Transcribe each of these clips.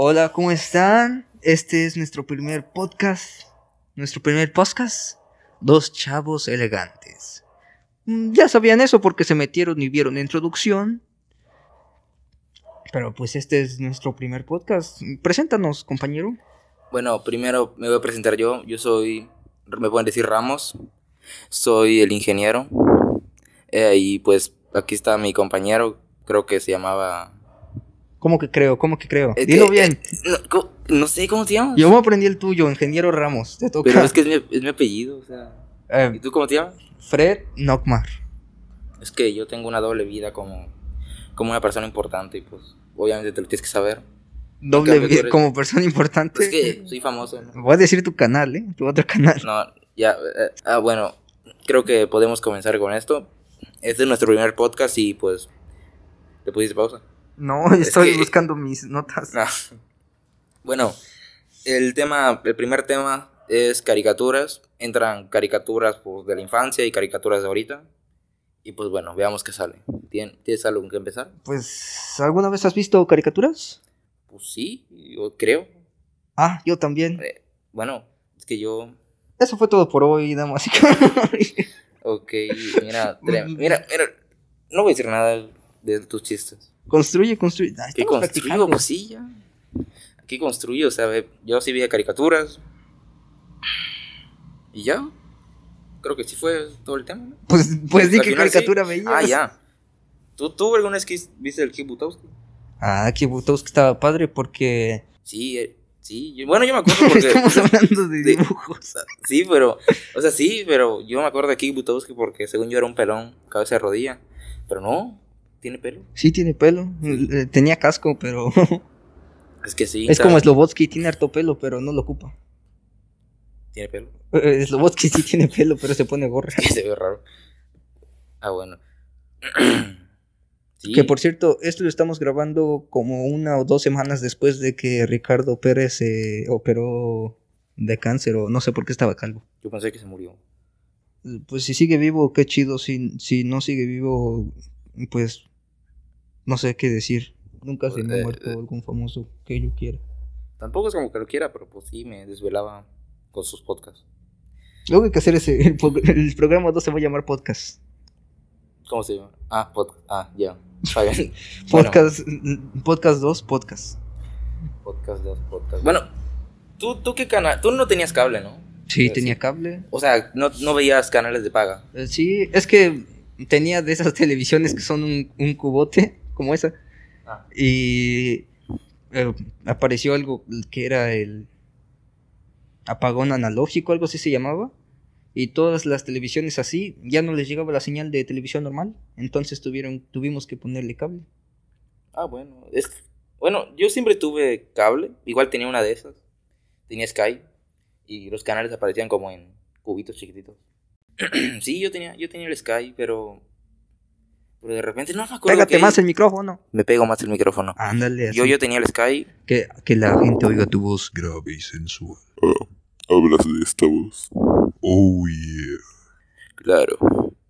Hola, ¿cómo están? Este es nuestro primer podcast. Nuestro primer podcast. Dos chavos elegantes. Mm, Ya sabían eso porque se metieron y vieron la introducción. Pero pues este es nuestro primer podcast. Preséntanos, compañero. Bueno, primero me voy a presentar yo. Yo soy, me pueden decir Ramos. Soy el ingeniero. Eh, y pues aquí está mi compañero. Creo que se llamaba. ¿Cómo que creo? ¿Cómo que creo? Dilo bien. eh, no, sé cómo te llamas. Yo me aprendí el tuyo, ingeniero Ramos. Te toca. Pero es que es mi, es mi apellido. O sea. Eh, ¿Y tú cómo te llamas? Fred Nockmar. Es que yo tengo una doble vida como, como una persona importante. Y pues obviamente te lo tienes que saber. Doble vida eres- como persona importante. Es que soy famoso. ¿no? Voy a decir tu canal, ¿eh? Tu otro canal. No, ya. eh, ah, bueno, creo que podemos comenzar con esto. Este es nuestro primer podcast y pues. ¿Le pusiste pausa? No, Es estoy que- buscando mis notas. No. Bueno, el tema, el primer tema es caricaturas. Entran caricaturas pues, de la infancia y caricaturas de ahorita. Y pues bueno, veamos qué sale. ¿Tien- ¿Tienes algo que empezar? Pues, ¿alguna vez has visto caricaturas? Pues sí, yo creo. Ah, yo también. Eh, bueno, es que yo. Eso fue todo por hoy, damas y Ok, mira, mira, mira. No voy a decir nada de tus chistes. Construye, construye. Ah, ¿Qué estamos construyo? Pues sí, ya. Aquí construyo, o sea, yo sí veía caricaturas. Y ya. Creo que sí fue todo el tema, ¿no? Pues, pues di final caricatura sí. veías. Ah, ya. ¿Tú, tú alguna vez que viste el Kid Butowski? Ah, que Butowski estaba padre porque Sí, eh, sí. yo- bueno, yo me acuerdo porque... estamos hablando de dibujos. Sí, pero... O sea, sí, pero yo me acuerdo de Kid Butowski porque según yo era un pelón, cabeza de rodilla. Pero no, tiene pelo. Sí, tiene pelo. Eh, Tenía casco, pero Es que sí. es como Slobotsky, tiene harto pelo, pero no lo ocupa. Tiene pelo. Eh, Slobotsky sí tiene pelo, pero se pone gorra. Se ve raro. Ah, bueno. Sí. Que por cierto, esto lo estamos grabando como una o dos semanas después de que Ricardo Pérez se operó de cáncer o no sé por qué estaba calvo. Yo pensé que se murió. Pues si sigue vivo, qué chido. Si, si no sigue vivo, pues no sé qué decir. Nunca se me ha Eh, muerto eh. algún famoso que yo quiera. Tampoco es como que lo quiera, pero pues sí, me desvelaba con sus podcasts. Luego hay que hacer ese. El, pro- el programa 2 se va a llamar podcast. ¿Cómo se llama? Ah, podcast. Ah, ya. Bueno, Podcast, podcast 2, podcast. podcast, dos podcast. Bueno, ¿tú, tú qué canal? Tú no tenías cable, ¿no? Sí, Eh, tenía cable. O sea, no, no veías canales de paga. Eh, Sí, es que tenía de esas televisiones que son un, un cubote, como esa. Ah. Y eh, apareció algo que era el apagón analógico, algo así se llamaba. Y todas las televisiones así, ya no les llegaba la señal de televisión normal. Entonces tuvieron, tuvimos que ponerle cable. Ah, bueno. Es, bueno, yo siempre tuve cable. Igual tenía una de esas. Tenía Sky. Y los canales aparecían como en cubitos chiquititos. sí, yo tenía, yo tenía el Sky, pero. Pero de repente no me acuerdo. Pégate que- más el micrófono. Me pego más el micrófono. Ándale, así. Yo, yo tenía el Sky. Que, que la gente oiga tu voz. grave y sensual. hablas de esta voz. Oh yeah. Claro.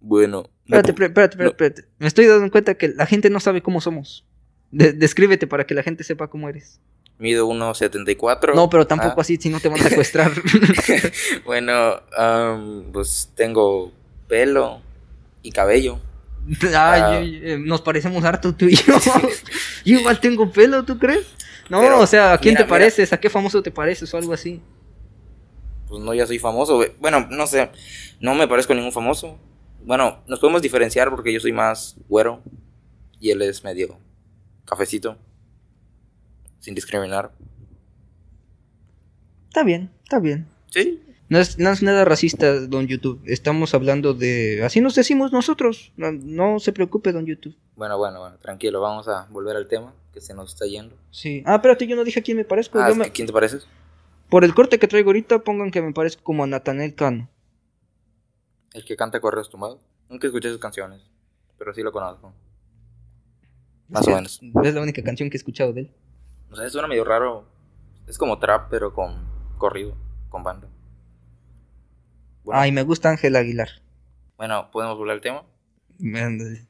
Bueno. Espérate, espérate, espérate, No. espérate. Me estoy dando cuenta que la gente no sabe cómo somos. De- descríbete para que la gente sepa cómo eres. Mido 1.74. No, pero tampoco Ah, así, si no te van a secuestrar. bueno, pues tengo pelo y cabello. Ah. eh, nos parecemos harto tú y yo. yo igual tengo pelo, ¿tú crees? No, Pero, o sea, ¿a quién mira, te pareces? ¿A qué famoso te pareces o algo así? Pues no, ya soy famoso. Bueno, no sé. No me parezco a ningún famoso. Bueno, nos podemos diferenciar porque yo soy más güero y él es medio cafecito. Sin discriminar. Está bien, está bien. Sí. No es, no es nada racista, don YouTube. Estamos hablando de... Así nos decimos nosotros. No, no se preocupe, don YouTube. Bueno, bueno, bueno, tranquilo. Vamos a volver al tema que se nos está yendo. Sí. Ah, espérate, yo no dije a quién me parezco. Ah, Yo me- ¿quién te pareces? Por el corte que traigo ahorita, pongan que me parezco como a Natanel Cano. El que canta Correos Tumbados. Nunca escuché sus canciones, pero sí lo conozco. Más Sí, o menos. Es la única canción que he escuchado de él. O sea, suena medio raro. Es como trap, pero con corrido, con banda. Bueno, Ay, me gusta Ángel Aguilar. bueno, podemos volver al tema. Ándale.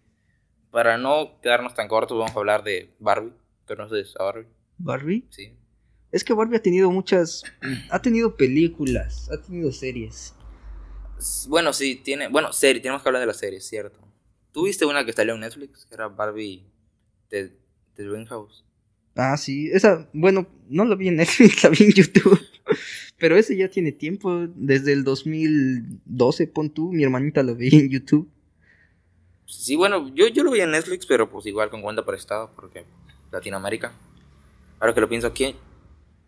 Para no quedarnos tan cortos, vamos a hablar de Barbie. ¿Conoces a Barbie? ¿Barbie? Sí. Es que Barbie ha tenido muchas. Ha tenido películas, ha tenido series. Bueno, sí, tiene. Bueno, serie, tenemos que hablar de la serie, cierto. ¿Tú viste una que salió en Netflix? Que era Barbie de, de Dreamhouse. Ah, sí. Esa, bueno, no la vi en Netflix, la vi en YouTube. Pero ese ya tiene tiempo. Desde el 2012, pon tú. Mi hermanita lo veía en YouTube. Sí, bueno, yo, yo lo vi en Netflix, pero pues igual con cuenta prestada, porque Latinoamérica. Ahora que lo pienso aquí,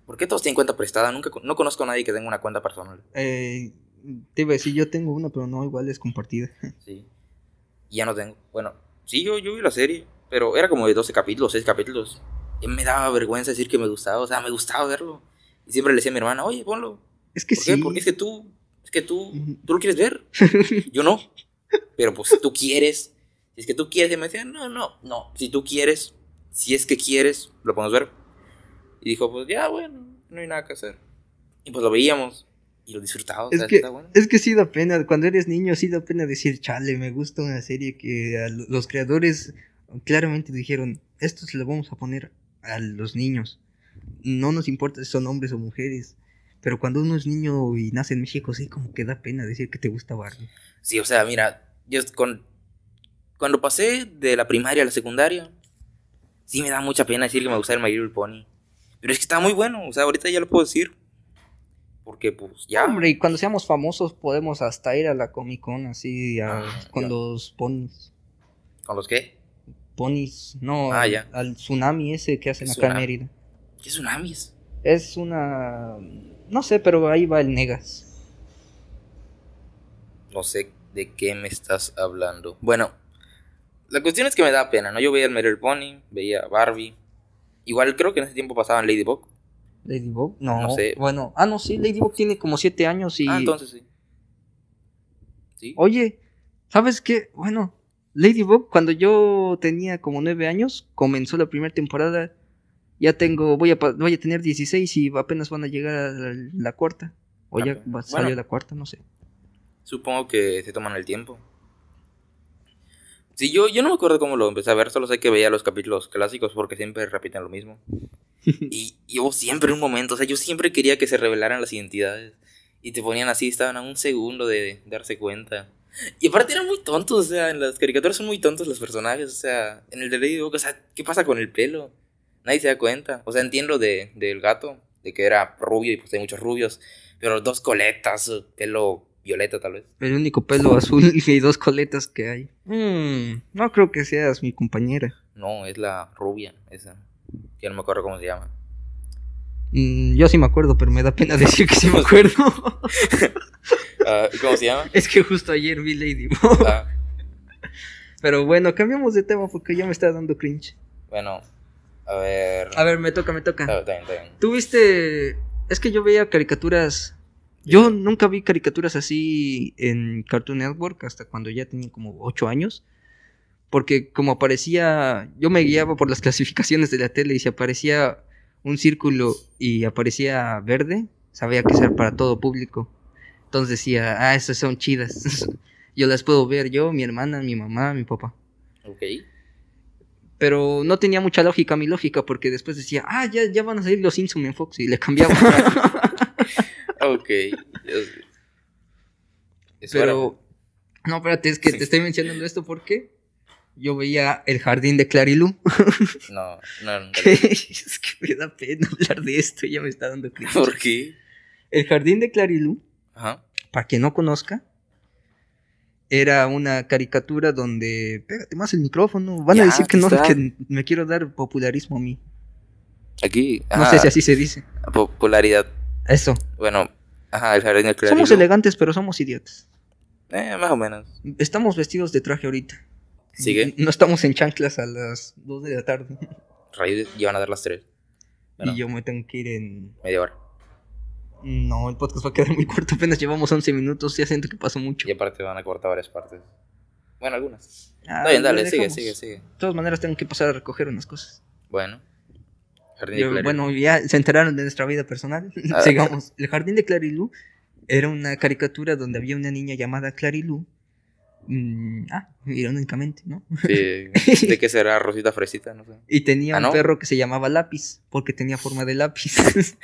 ¿por qué todos tienen cuenta prestada? Nunca, no conozco a nadie que tenga una cuenta personal. Eh, te iba a decir, yo tengo una, pero no, igual es compartida. Sí. Ya no tengo. Bueno, sí, yo, yo vi la serie, pero era como de 12 capítulos, 6 capítulos. Me daba vergüenza decir que me gustaba, o sea, me gustaba verlo. Y siempre le decía a mi hermana, oye, ponlo. Es que ¿Por sí. qué? Porque es que tú, es que tú, tú lo quieres ver. Yo no. Pero pues tú quieres. Si es que tú quieres, y me decía, no, no, no. Si tú quieres, si es que quieres, lo podemos ver. Y dijo, pues ya, bueno, no hay nada que hacer. Y pues lo veíamos y lo disfrutaba. o Es sea, que, bueno. es que sí da pena, cuando eres niño sí da pena decir, chale, me gusta una serie que a los creadores claramente dijeron, esto se lo vamos a poner a los niños. No nos importa si son hombres o mujeres, pero cuando uno es niño y nace en México, sí como que da pena decir que te gusta Barbie. Sí, o sea, mira, yo con, cuando pasé de la primaria a la secundaria, sí me da mucha pena decir que me gusta el My Little Pony. Pero es que está muy bueno, o sea, ahorita ya lo puedo decir. Porque pues ya. Hombre, y cuando seamos famosos podemos hasta ir a la Comic Con así a- Ah, con ya. los ponis. ¿Con los qué? Ponis, no, Ah, al, ya. al tsunami ese que hacen acá en. Mérida. ¿Qué tsunamis? Es una... No sé, pero ahí va el Negas. No sé de qué me estás hablando. Bueno, la cuestión es que me da pena, ¿no? Yo veía el Little Pony, veía Barbie. Igual creo que en ese tiempo pasaban Ladybug. ¿Ladybug? No, No sé. Bueno, ah, no, sí, Ladybug tiene como siete años y... Ah, entonces sí. Sí. Oye, ¿sabes qué? Bueno, Ladybug, cuando yo tenía como nueve años, comenzó la primera temporada. Ya tengo, voy a, voy a tener 16 y apenas van a llegar a la, la cuarta. O ya va, salió Bueno. la cuarta, no sé. Supongo que se toman el tiempo. Sí, yo, yo no me acuerdo cómo lo empecé a ver, solo sé que veía los capítulos clásicos porque siempre repiten lo mismo. y, y hubo siempre un momento, o sea, yo siempre quería que se revelaran las identidades. Y te ponían así, estaban a un segundo de darse cuenta. Y aparte eran muy tontos, o sea, en las caricaturas son muy tontos los personajes, o sea, en el de Ladybug, o sea, ¿qué pasa con el pelo? Nadie se da cuenta. O sea, entiendo de, del gato, de que era rubio y pues hay muchos rubios, pero dos coletas, pelo violeta tal vez. El único pelo azul y dos coletas que hay. Mm, no creo que seas mi compañera. No, es la rubia, esa. Ya no me acuerdo cómo se llama. Mm, yo sí me acuerdo, pero me da pena decir que sí me acuerdo. Ah, ¿Cómo se llama? es que justo ayer vi Ladybug. Ah, Pero bueno, cambiamos de tema porque ya me está dando cringe. bueno, a ver. A ver, me toca, me toca. Está, bien, está bien. ¿Tú viste? Es que yo veía caricaturas. Yo nunca vi caricaturas así en Cartoon Network hasta cuando ya tenía como 8 años. Porque como aparecía, yo me guiaba por las clasificaciones de la tele y si aparecía un círculo y aparecía verde, sabía que era para todo público. Entonces decía, ah, esas son chidas. yo las puedo ver yo, mi hermana, mi mamá, mi papá. Ok. Pero no tenía mucha lógica mi lógica porque después decía, ah, ya, ya van a salir los Simpson en Fox y le cambiaba. Ok. Pero, no, espérate, es que te estoy mencionando esto porque yo veía el jardín de Clarilú. No, no, no. es que me da pena hablar de esto, ya me está dando cringe. ¿Por qué? El jardín de Clarilú, Ajá. para quien no conozca, era una caricatura donde. Pégate más el micrófono. Van a decir que no, está. que me quiero dar popularismo a mí. Aquí. No ajá, sé si así se dice. Popularidad. Eso. Bueno, ajá, el jardín del Somos elegantes, pero somos idiotas. Eh, más o menos. Estamos vestidos de traje ahorita. Sigue. No estamos en chanclas a las 2 de la tarde. Rayos, ya van a dar las tres. Bueno, Y yo me tengo que ir en. media hora. No, el podcast va a quedar muy corto. Apenas llevamos 11 minutos. Ya siento que pasó mucho. Y aparte van a cortar varias partes. Bueno, algunas. Ah, Está bien, dale, sigue, sigue, sigue. De todas maneras, tengo que pasar a recoger unas cosas. Bueno. Jardín Y, del Clarilú. bueno, ya se enteraron de nuestra vida personal. Ah. Sigamos. El jardín de Clarilú era una caricatura donde había una niña llamada Clarilú Mm, ah, irónicamente, ¿no? Sí, ¿De qué será Rosita Fresita? No sé. Y tenía ¿Ah, un no? perro que se llamaba Lápiz, porque tenía forma de lápiz.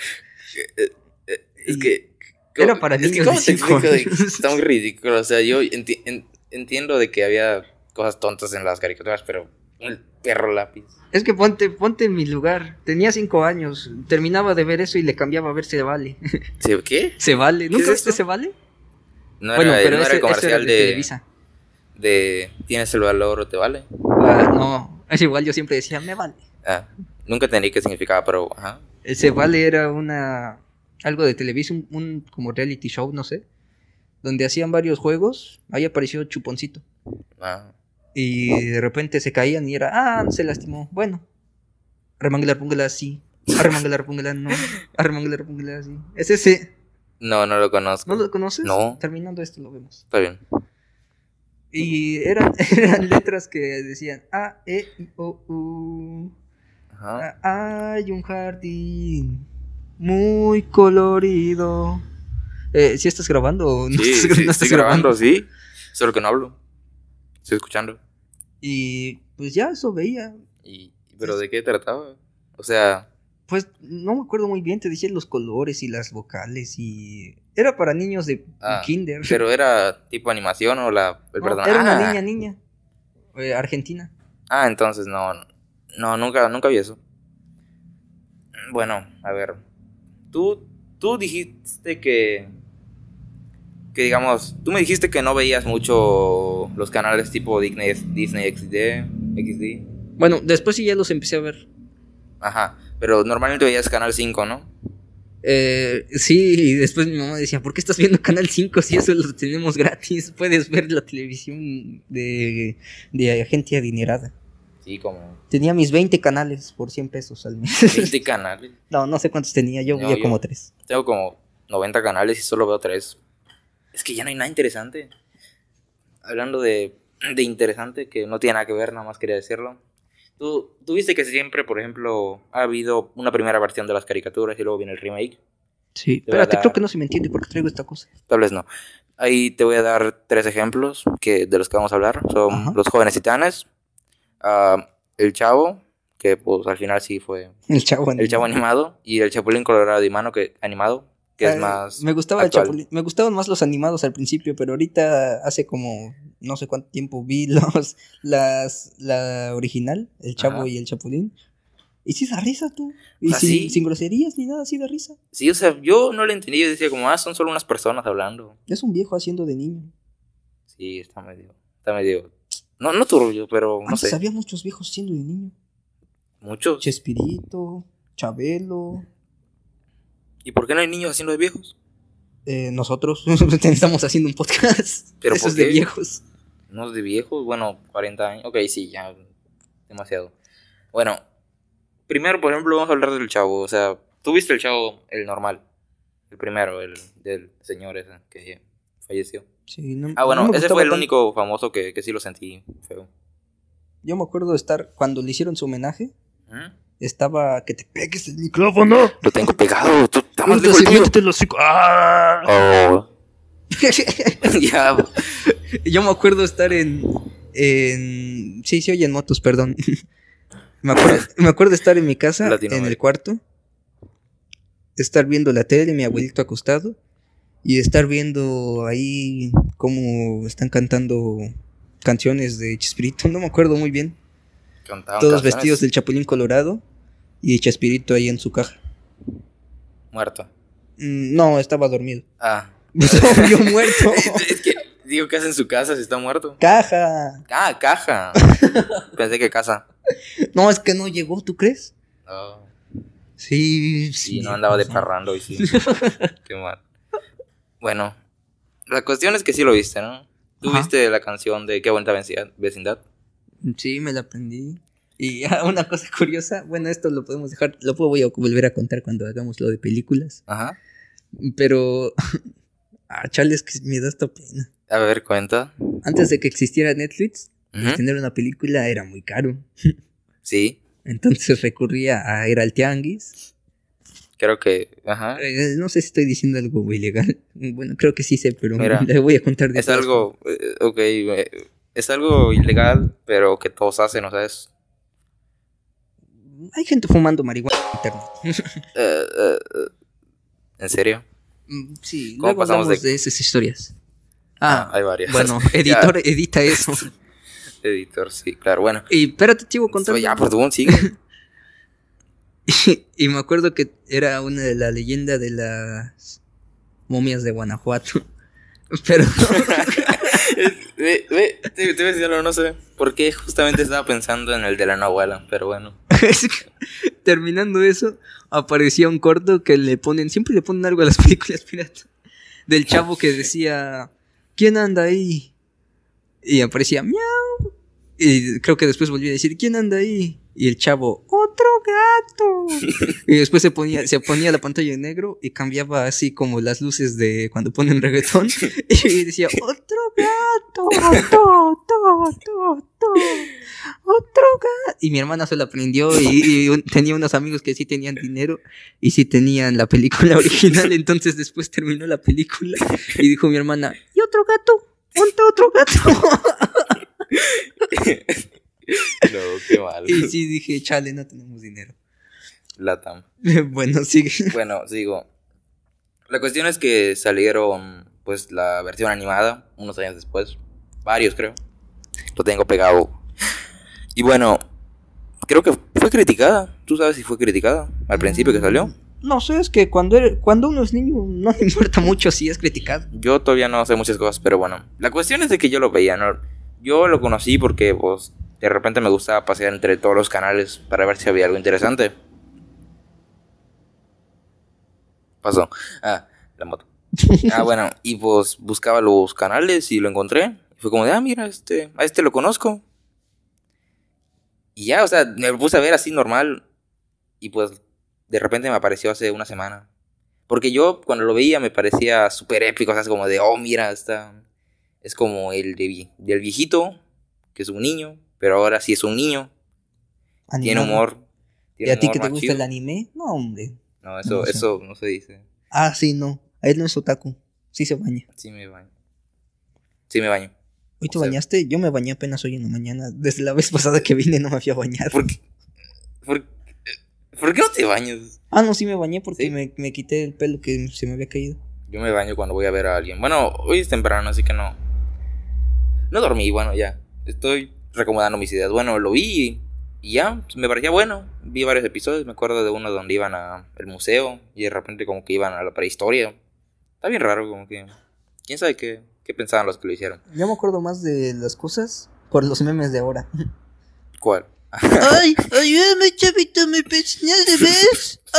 Es Y que. era para es que niños ¿cómo te explico? Está muy ridículo. O sea, yo enti- en- entiendo de que había cosas tontas en las caricaturas, pero el perro lápiz. es que ponte, ponte en mi lugar. Tenía cinco años. Terminaba de ver eso y le cambiaba a ver Se Vale. ¿Sí, ¿Qué? Se Vale. ¿Nunca es viste? Se Vale? No era, bueno, no pero era ese, el ese comercial era de, de, Televisa. De ¿Tienes el valor o te vale? Ah, no, es igual yo siempre decía, me vale. Ah, nunca entendí qué significaba, pero ajá. Se Vale era una algo de Televisa, un, como reality show, no sé, donde hacían varios juegos. Ahí apareció Chuponcito. Ah, Y de repente se caían y era, ah, se lastimó. Bueno, arremangular, póngala así. Arremangular, póngala, no. Arremangular, póngala así. Es ese. No, no lo conozco. ¿No lo conoces? No. Terminando esto lo vemos. Está bien. Y eran, eran letras que decían A, E, I, O, U. Ajá. Ah, Hay un jardín muy colorido. Eh, ¿Sí estás grabando o no Sí, estás, sí, no estoy estás grabando, sí. Solo que no hablo. Estoy escuchando. Y pues ya eso veía. Y, ¿Pero de qué trataba? O sea, Pues no me acuerdo muy bien, te decía los colores y las vocales y... Era para niños de Ah, kinder. ¿pero era tipo animación o la, el No, era una Ah. niña, niña. Eh, argentina. Ah, entonces no. No, nunca, nunca vi eso. Bueno, a ver. Tú, tú dijiste que. Que digamos. Tú me dijiste que no veías mucho los canales tipo Disney, Disney XD. XD. Bueno, después sí ya los empecé a ver. Ajá. Pero normalmente veías Canal 5, ¿no? Eh, sí, y después mi mamá decía, ¿por qué estás viendo Canal 5 si eso lo tenemos gratis? Puedes ver la televisión de, de gente adinerada. Sí, como Tenía mis 20 canales por 100 pesos al mes. 20 canales. no, no sé cuántos tenía, yo No, veía yo- como 3. Tengo como 90 canales y solo veo 3. Es que ya no hay nada interesante. Hablando de, de interesante, que no tiene nada que ver, nada más quería decirlo. Tú, tú viste que siempre, por ejemplo, ha habido una primera versión de las caricaturas y luego viene el remake. Sí, dar- creo que no se me entiende por qué traigo esta cosa. Tal vez no. Ahí te voy a dar tres ejemplos que, de los que vamos a hablar. Son Ajá. Los Jóvenes Titanes, ah, El Chavo, que pues al final sí fue El chavo. El Chavo animado, y El Chapulín Colorado animado, que, animado, que es Eh, más... Me gustaba el actual. Chapulín. Me gustaban más los animados al principio, pero ahorita hace como no sé cuánto tiempo vi los las la original, el Chavo Ajá. y el Chapulín. Y sí da risa tú. Y Ah, sin, sí. sin groserías ni nada, sí da risa. Sí, o sea, yo no lo entendí. Yo decía como, ah, son solo unas personas hablando. Es un viejo haciendo de niño. Sí, está medio, está medio, no, no turbio, pero no Antes sé, había muchos viejos siendo de niño. muchos. Chespirito, Chabelo, ¿Y por qué no hay niños haciendo de viejos? eh, nosotros estamos haciendo un podcast. ¿Pero Eso por es de viejos. No de viejos, bueno, 40 años. Ok, sí, ya, demasiado. Bueno, primero, por ejemplo, vamos a hablar del chavo. O sea, tú viste el chavo, el normal. El primero, el del señor ese que falleció. Sí, no- Ah, bueno, no me ese fue el único famoso que, que sí lo sentí feo. Yo me acuerdo de estar cuando le hicieron su homenaje. ¿Mm? Estaba que te pegues el micrófono. Lo tengo pegado, tú el. ¡Ah! Oh, ya, Yo me acuerdo estar en, en... Sí, sí oyen motos, perdón. me, acuerdo, me acuerdo estar en mi casa, en el cuarto. Estar viendo la tele, mi abuelito acostado. Y estar viendo ahí cómo están cantando canciones de Chespirito. No me acuerdo muy bien. Cantaban Todos canciones. vestidos del Chapulín Colorado. Y Chespirito ahí en su caja. Muerto. Mm, No, estaba dormido. Ah. Yo muerto. es que digo que hace en su casa si está muerto. Caja. Ah, caja. Pensé que casa. No, es que no llegó, ¿tú crees? No. Sí, Sí, no andaba de pues, parrando y sí. Qué mal. Bueno, la cuestión es que sí lo viste, ¿no? ¿Tú Ajá. viste la canción de Qué bonita vecindad? Sí, me la aprendí. Y ya, una cosa curiosa, bueno, esto lo podemos dejar, lo puedo voy a volver a contar cuando hagamos lo de películas. Ajá. Pero, ah, chale, es que me da esta pena. A ver, cuenta. Antes de que existiera Netflix, Ujú. tener una película era muy caro. Sí. Entonces recurría a ir al tianguis Creo que, ajá. Eh, no sé si estoy diciendo algo ilegal. Bueno, creo que sí sé, pero Mira, le voy a contar de Es algo, eh, ok, eh, es algo ilegal, pero que todos hacen, o sea, es... Hay gente fumando marihuana en internet. eh, eh, eh, ¿En serio? Mm, sí, ¿Cómo luego pasamos de- de... esas historias. Ah, Ah, hay varias. bueno, editor, edita eso. editor, sí, claro, bueno. Y espérate, contando. Pues ya, tu sigue. Y, me acuerdo que era una de la leyenda de las momias de Guanajuato. Pero ve, ve, te, te voy a decir algo, no sé por qué justamente estaba pensando en el de la Nahuala, pero bueno. Terminando eso, aparecía un corto que le ponen, siempre le ponen algo a las películas piratas. Del chavo que decía, ¿quién anda ahí? Y aparecía, miau. Y creo que después volvió a decir, ¿quién anda ahí? Y el chavo, otro gato. y después se ponía, se ponía la pantalla en negro y cambiaba así como las luces de cuando ponen reggaetón. y decía, otro gato, to, to, to, to, otro gato. Y mi hermana se la aprendió y, y un- tenía unos amigos que sí tenían dinero y sí tenían la película original. Entonces después terminó la película y dijo mi hermana, ¿y otro gato? ¿Ponte otro gato? No, qué mal. y sí dije, chale, no tenemos dinero. Latam. bueno, sigue. Bueno, sigo. La cuestión es que salieron, pues, la versión animada unos años después. Varios, creo. Lo tengo pegado. Y bueno, creo que fue criticada. ¿Tú sabes si fue criticada al principio que salió? No sé, es que cuando, eres- cuando uno es niño no le importa mucho si es criticado. Yo todavía no sé muchas cosas, pero bueno. La cuestión es de que yo lo veía, ¿no? Yo lo conocí porque, pues, de repente me gustaba pasear entre todos los canales para ver si había algo interesante. Pasó. Ah, la moto. Ah, bueno, y pues buscaba los canales y lo encontré. Fue como de, ah, mira, este, a este lo conozco. Y ya, o sea, me puse a ver así normal. Y pues, de repente me apareció hace una semana. Porque yo cuando lo veía me parecía súper épico, o sea, es como de, oh, mira, está... Es como el de, del viejito, que es un niño, pero ahora sí es un niño. Tiene humor. ¿Y a ti que te gusta chido. el anime? No, hombre. No, eso, No sé. eso no se dice. Ah, sí, no. Él no es otaku. Sí se baña. Sí me baño. Sí me baño. ¿Hoy te O sea- bañaste? Yo me bañé apenas hoy en la mañana. Desde la vez pasada que vine no me había bañado. ¿Por qué? ¿Por, ¿por qué no te bañas? Ah, no, sí me bañé porque ¿Sí? me, me quité el pelo que se me había caído. Yo me baño cuando voy a ver a alguien. Bueno, hoy es temprano, así que no. No dormí, bueno, ya. Estoy recomendando mis ideas. Bueno, lo vi y, y ya, me parecía bueno. Vi varios episodios, me acuerdo de uno donde iban al museo y de repente como que iban a la prehistoria. Está bien raro, como que... ¿Quién sabe qué, qué pensaban los que lo hicieron? Yo me acuerdo más de las cosas por los memes de ahora. ¿Cuál? ¡Ay! ¡Ayúdame, chavito! ¡Me señal de vez!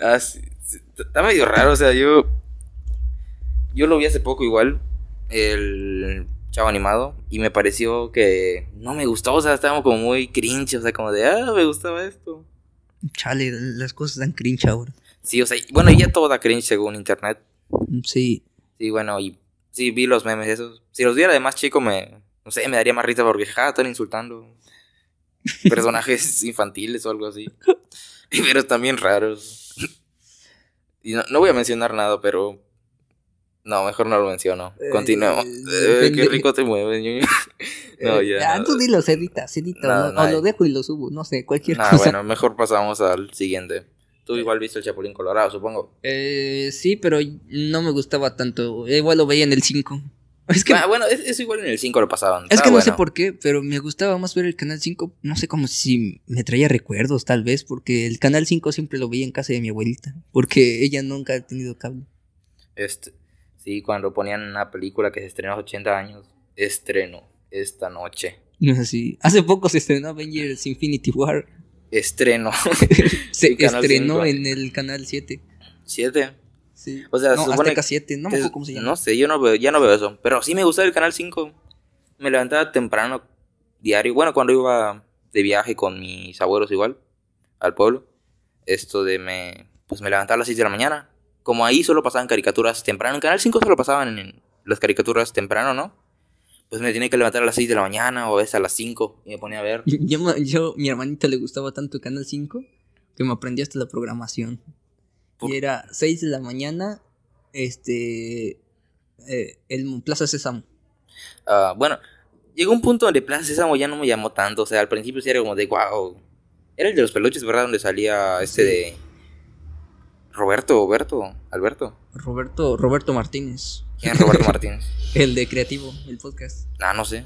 Ah, sí, sí, está medio raro, o sea, yo. Yo lo vi hace poco igual, el chavo animado, y me pareció que no me gustó, o sea, estaba como muy cringe, o sea, como de, ah, me gustaba esto. Chale, las cosas dan cringe ahora. Sí, o sea, bueno, ya todo da cringe según internet. Sí. Sí, bueno, y sí, vi los memes esos. Si los viera de más chico, me, no sé, me daría más risa porque, ja, están insultando personajes infantiles o algo así. Pero también raros. Y no, no voy a mencionar nada, pero... No, mejor no lo menciono. Eh, Continuemos. Eh, depende. qué rico te mueves. ñoño. no, Eh, ya. Ah, tú dilo, edita, edita. Nada, o, no- nada. o lo dejo y lo subo, no sé, cualquier Nah, cosa. bueno, mejor pasamos al siguiente. Tú igual viste el Chapulín Colorado, supongo. Eh, sí, pero no me gustaba tanto. Igual lo veía en el 5. Es que, Ah, bueno, es- eso igual en el 5 lo pasaban. es Está que no sé por qué, pero me gustaba más ver el canal 5. No sé como si me traía recuerdos, tal vez, porque el canal 5 siempre lo veía en casa de mi abuelita. Porque ella nunca ha tenido cable. Este, sí, cuando ponían una película que se estrenó hace 80 años, estreno esta noche. No sé si. Hace poco se estrenó Avengers Infinity War. Estreno. Se estrenó 5. en el canal 7. ¿Siete? Sí. O sea, no, se supone Azteca 7, no me acuerdo cómo se llama. No sé, yo no veo, ya no veo eso. Pero sí me gustaba el canal 5. Me levantaba temprano, diario. Bueno, cuando iba de viaje con mis abuelos igual, al pueblo. Esto de me. Pues me levantaba a las 6 de la mañana. Como ahí solo pasaban caricaturas temprano. En Canal 5 solo pasaban en las caricaturas temprano, ¿no? Pues me tenía que levantar a las 6 de la mañana o a veces a las 5 y me ponía a ver. Yo, yo- mi hermanita le gustaba tanto Canal 5 que me aprendí hasta la programación. ¿Por- Y era 6 de la mañana, este, eh, el Plaza Sésamo. Ah, bueno, llegó un punto donde Plaza Sésamo ya no me llamó tanto. O sea, al principio sí era como de wow. Era el de los peluches, ¿verdad? Donde salía este Sí. de. Roberto, Roberto, Alberto. Roberto, Roberto Martínez, ¿Quién es Roberto Martínez? el de Creativo, el podcast. Ah, no sé.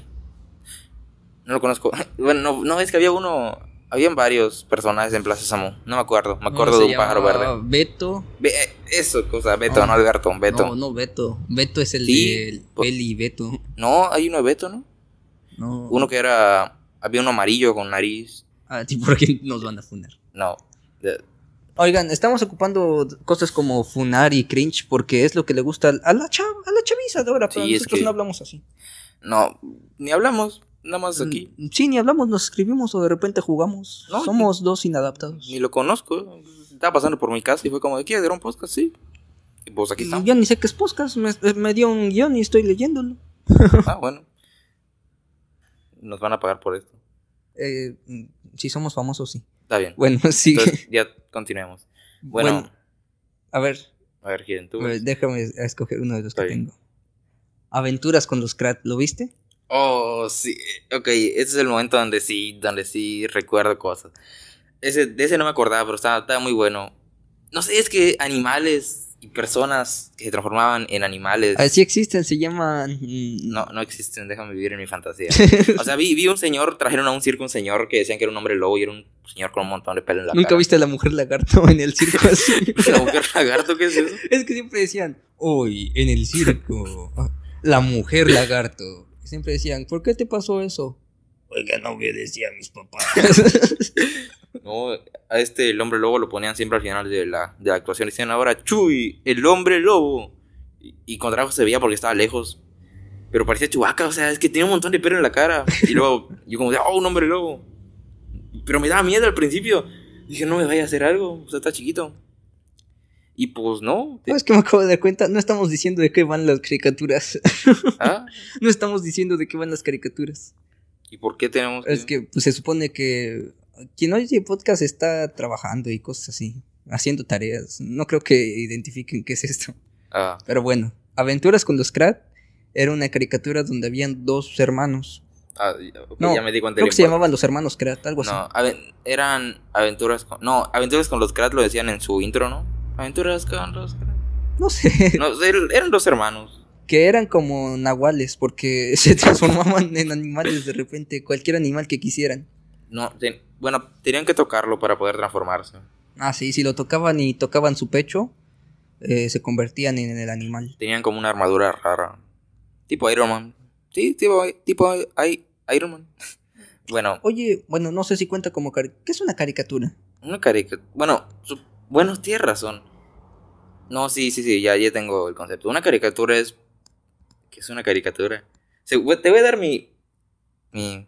No lo conozco. Bueno, no, no, es que había uno. Habían varios personajes en Plaza Sésamo. No me acuerdo. Me acuerdo de un pájaro verde. Beto. Be- eh, eso, cosa, Beto, No. no, Alberto, Beto. No, no Beto. Beto es el Sí, de Peli Beto. No, hay uno de Beto, ¿no? No. Uno que era. Había uno amarillo con nariz. Ah, sí, porque nos van a funar. No. de- Oigan, estamos ocupando cosas como funar y cringe porque es lo que le gusta a la, chav a la chaviza de ahora, pero Sí, es nosotros que- no hablamos así. No, ni hablamos. Nada más aquí. Mm, Sí, ni hablamos, nos escribimos o de repente jugamos. No, Somos dos inadaptados. Ni lo conozco. Estaba pasando por mi casa y fue como de ¿quieres ver un podcast? Sí. Y pues aquí estamos. Yo ni sé qué es podcast, me, me dio un guion y estoy leyéndolo. Ah, bueno. Nos van a pagar por esto. Eh, mm, si somos famosos, sí. Está bien. Bueno, sí. Entonces, ya continuemos. Bueno, a ver, a ver, Giren, tú. a ver, déjame escoger uno de los Está que bien. tengo. Aventuras con los Krat, ¿lo viste? Oh, sí. Ok, ese es el momento donde sí, donde sí recuerdo cosas. Ese, de ese no me acordaba, pero estaba, estaba muy bueno. No sé, es que animales y personas que se transformaban en animales Así existen, se llaman. no, no existen, déjame vivir en mi fantasía. O sea, vi, vi un señor, trajeron a un circo un señor que decían que era un hombre lobo y era un señor con un montón de pelo en la Nunca cara. viste a la mujer lagarto en el circo así. ¿La mujer lagarto qué es eso? es que siempre decían, hoy en el circo, la mujer lagarto. Siempre decían, ¿por qué te pasó eso? Oiga, no obedecía a mis papás. No, a este, el hombre lobo, lo ponían siempre al final de la, de la actuación. Decían ahora, Chuy, el hombre lobo. Y, y con trabajo se veía porque estaba lejos. Pero parecía chubaca, o sea, es que tenía un montón de pelo en la cara. Y luego, yo como de, oh, un hombre lobo. Pero me daba miedo al principio. Dije, no me vaya a hacer algo, o sea, está chiquito. Y pues no. te- ¿Sabes que me acabo de dar cuenta? No estamos diciendo de qué van las caricaturas. ¿Ah? no estamos diciendo de qué van las caricaturas. ¿Y por qué tenemos Es que pues, se supone que quien oye podcast está trabajando y cosas así, haciendo tareas. No creo que identifiquen qué es esto. Ah, Pero bueno, Aventuras con los Krat era una caricatura donde habían dos hermanos. ah, ya- ok, No, ya me di cuenta Creo que se llamaban los hermanos Krat, algo así. No, aven- eran aventuras con... No, aventuras con los Krat lo decían en su intro, ¿no? Aventuras con los Krat. No sé, No, er- eran dos hermanos. Que eran como nahuales porque se transformaban en animales de repente, cualquier animal que quisieran. No, ten- bueno, tenían que tocarlo para poder transformarse. Ah, sí, si lo tocaban y tocaban su pecho, eh, se convertían en el animal. Tenían como una armadura rara. Tipo Iron Man. Sí, tipo, tipo I- Iron Man. bueno, Oye, bueno, no sé si cuenta como... ¿Qué es una caricatura? una caricatura... Bueno, su- bueno, tienes razón. No, sí, sí, sí, ya, ya tengo el concepto. Una caricatura es... ¿Qué es una caricatura? Te voy a dar mi... Mi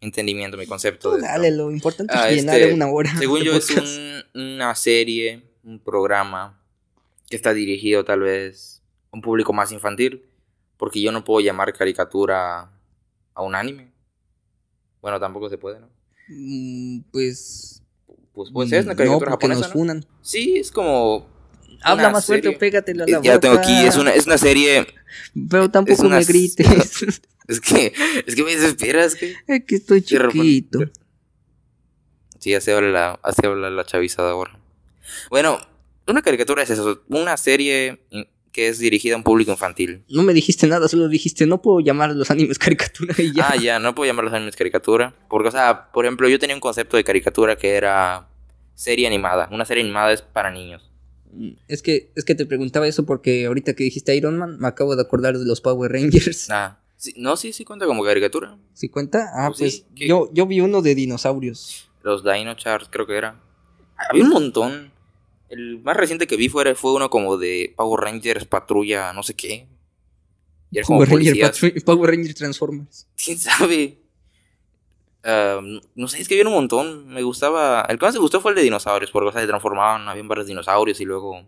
entendimiento, mi concepto. Tú de esto. dale, lo importante Ah, es llenar este, una hora. Según yo es un- una serie, un programa que está dirigido tal vez a un público más infantil, porque yo no puedo llamar caricatura a un anime. Bueno, tampoco se puede, ¿no? Mm, Pues... Pues puede ser, es una no, caricatura porque japonesa, nos ¿no? funan. Sí, es como... Habla más fuerte o pégatelo a Eh, la Ya tengo aquí, es una, es una serie... Pero tampoco una me grites. Es que, es que me desesperas, que... es que estoy chiquito. Sí, así habla la, así habla la chaviza de ahora. Bueno, una caricatura es eso, una serie que es dirigida a un público infantil. No me dijiste nada, solo dijiste, no puedo llamar los animes caricatura y ya. Ah, ya, no puedo llamarlos animes caricatura. Porque, o sea, por ejemplo, yo tenía un concepto de caricatura que era serie animada. Una serie animada es para niños. Es que, es que te preguntaba eso porque ahorita que dijiste Iron Man, me acabo de acordar de los Power Rangers. Ah, sí, no, sí, sí cuenta como caricatura. ¿Sí cuenta? Ah, Pues sí, yo, yo vi uno de dinosaurios. Los Dino Charts, creo que era. Había un montón. El más reciente que vi fue, fue uno como de Power Rangers Patrulla, no sé qué. Y era como Power Ranger, Power Ranger Transformers. ¿Quién sabe? Ah, no sé, es que había un montón. Me gustaba. El que más me gustó fue el de dinosaurios, porque o sea, se transformaban, habían varios dinosaurios y luego.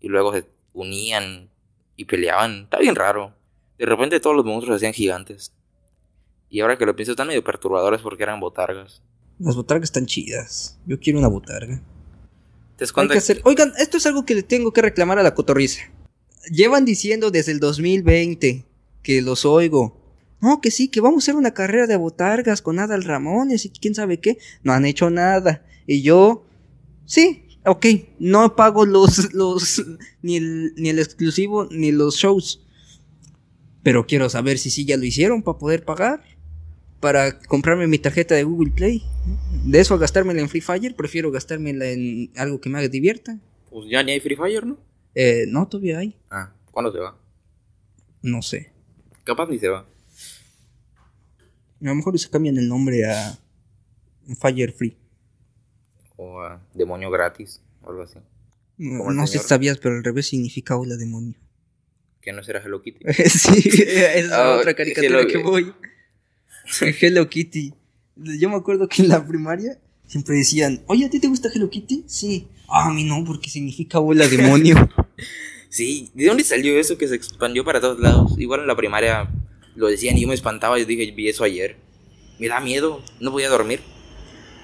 Y luego se unían y peleaban. Está bien raro. De repente todos los monstruos se hacían gigantes. Y ahora que lo pienso, están medio perturbadores porque eran botargas. Las botargas están chidas. Yo quiero una botarga. ¿Te que hacer... Oigan, esto es algo que le tengo que reclamar a la cotorriza. Llevan diciendo desde el 2020 que los oigo. No, que sí, que vamos a hacer una carrera de botargas con Adal Ramones y quién sabe qué. No han hecho nada. Y yo, sí, ok, no pago los, los, ni el, ni el exclusivo ni los shows. Pero quiero saber si sí ya lo hicieron para poder pagar. Para comprarme mi tarjeta de Google Play. De eso a gastármela en Free Fire, prefiero gastármela en algo que me haga divierta. Pues ya ni hay Free Fire, ¿no? Eh, no, todavía hay. Ah, ¿cuándo se va? No sé. Capaz ni se va. A lo mejor se cambian el nombre a Fire Free. O a Demonio Gratis, o algo así. No, Como el no sé si sabías, pero al revés significa hola demonio. Que no será Hello Kitty. sí, esa es Ah, otra caricatura que voy. Hello Kitty. Yo me acuerdo que en la primaria siempre decían, oye, ¿a ti te gusta Hello Kitty? Sí. Ah, a mí no, porque significa hola demonio. Sí, ¿de dónde salió eso que se expandió para todos lados? Igual en la primaria lo decían y yo me espantaba. Yo dije, vi eso ayer. Me da miedo, no podía dormir.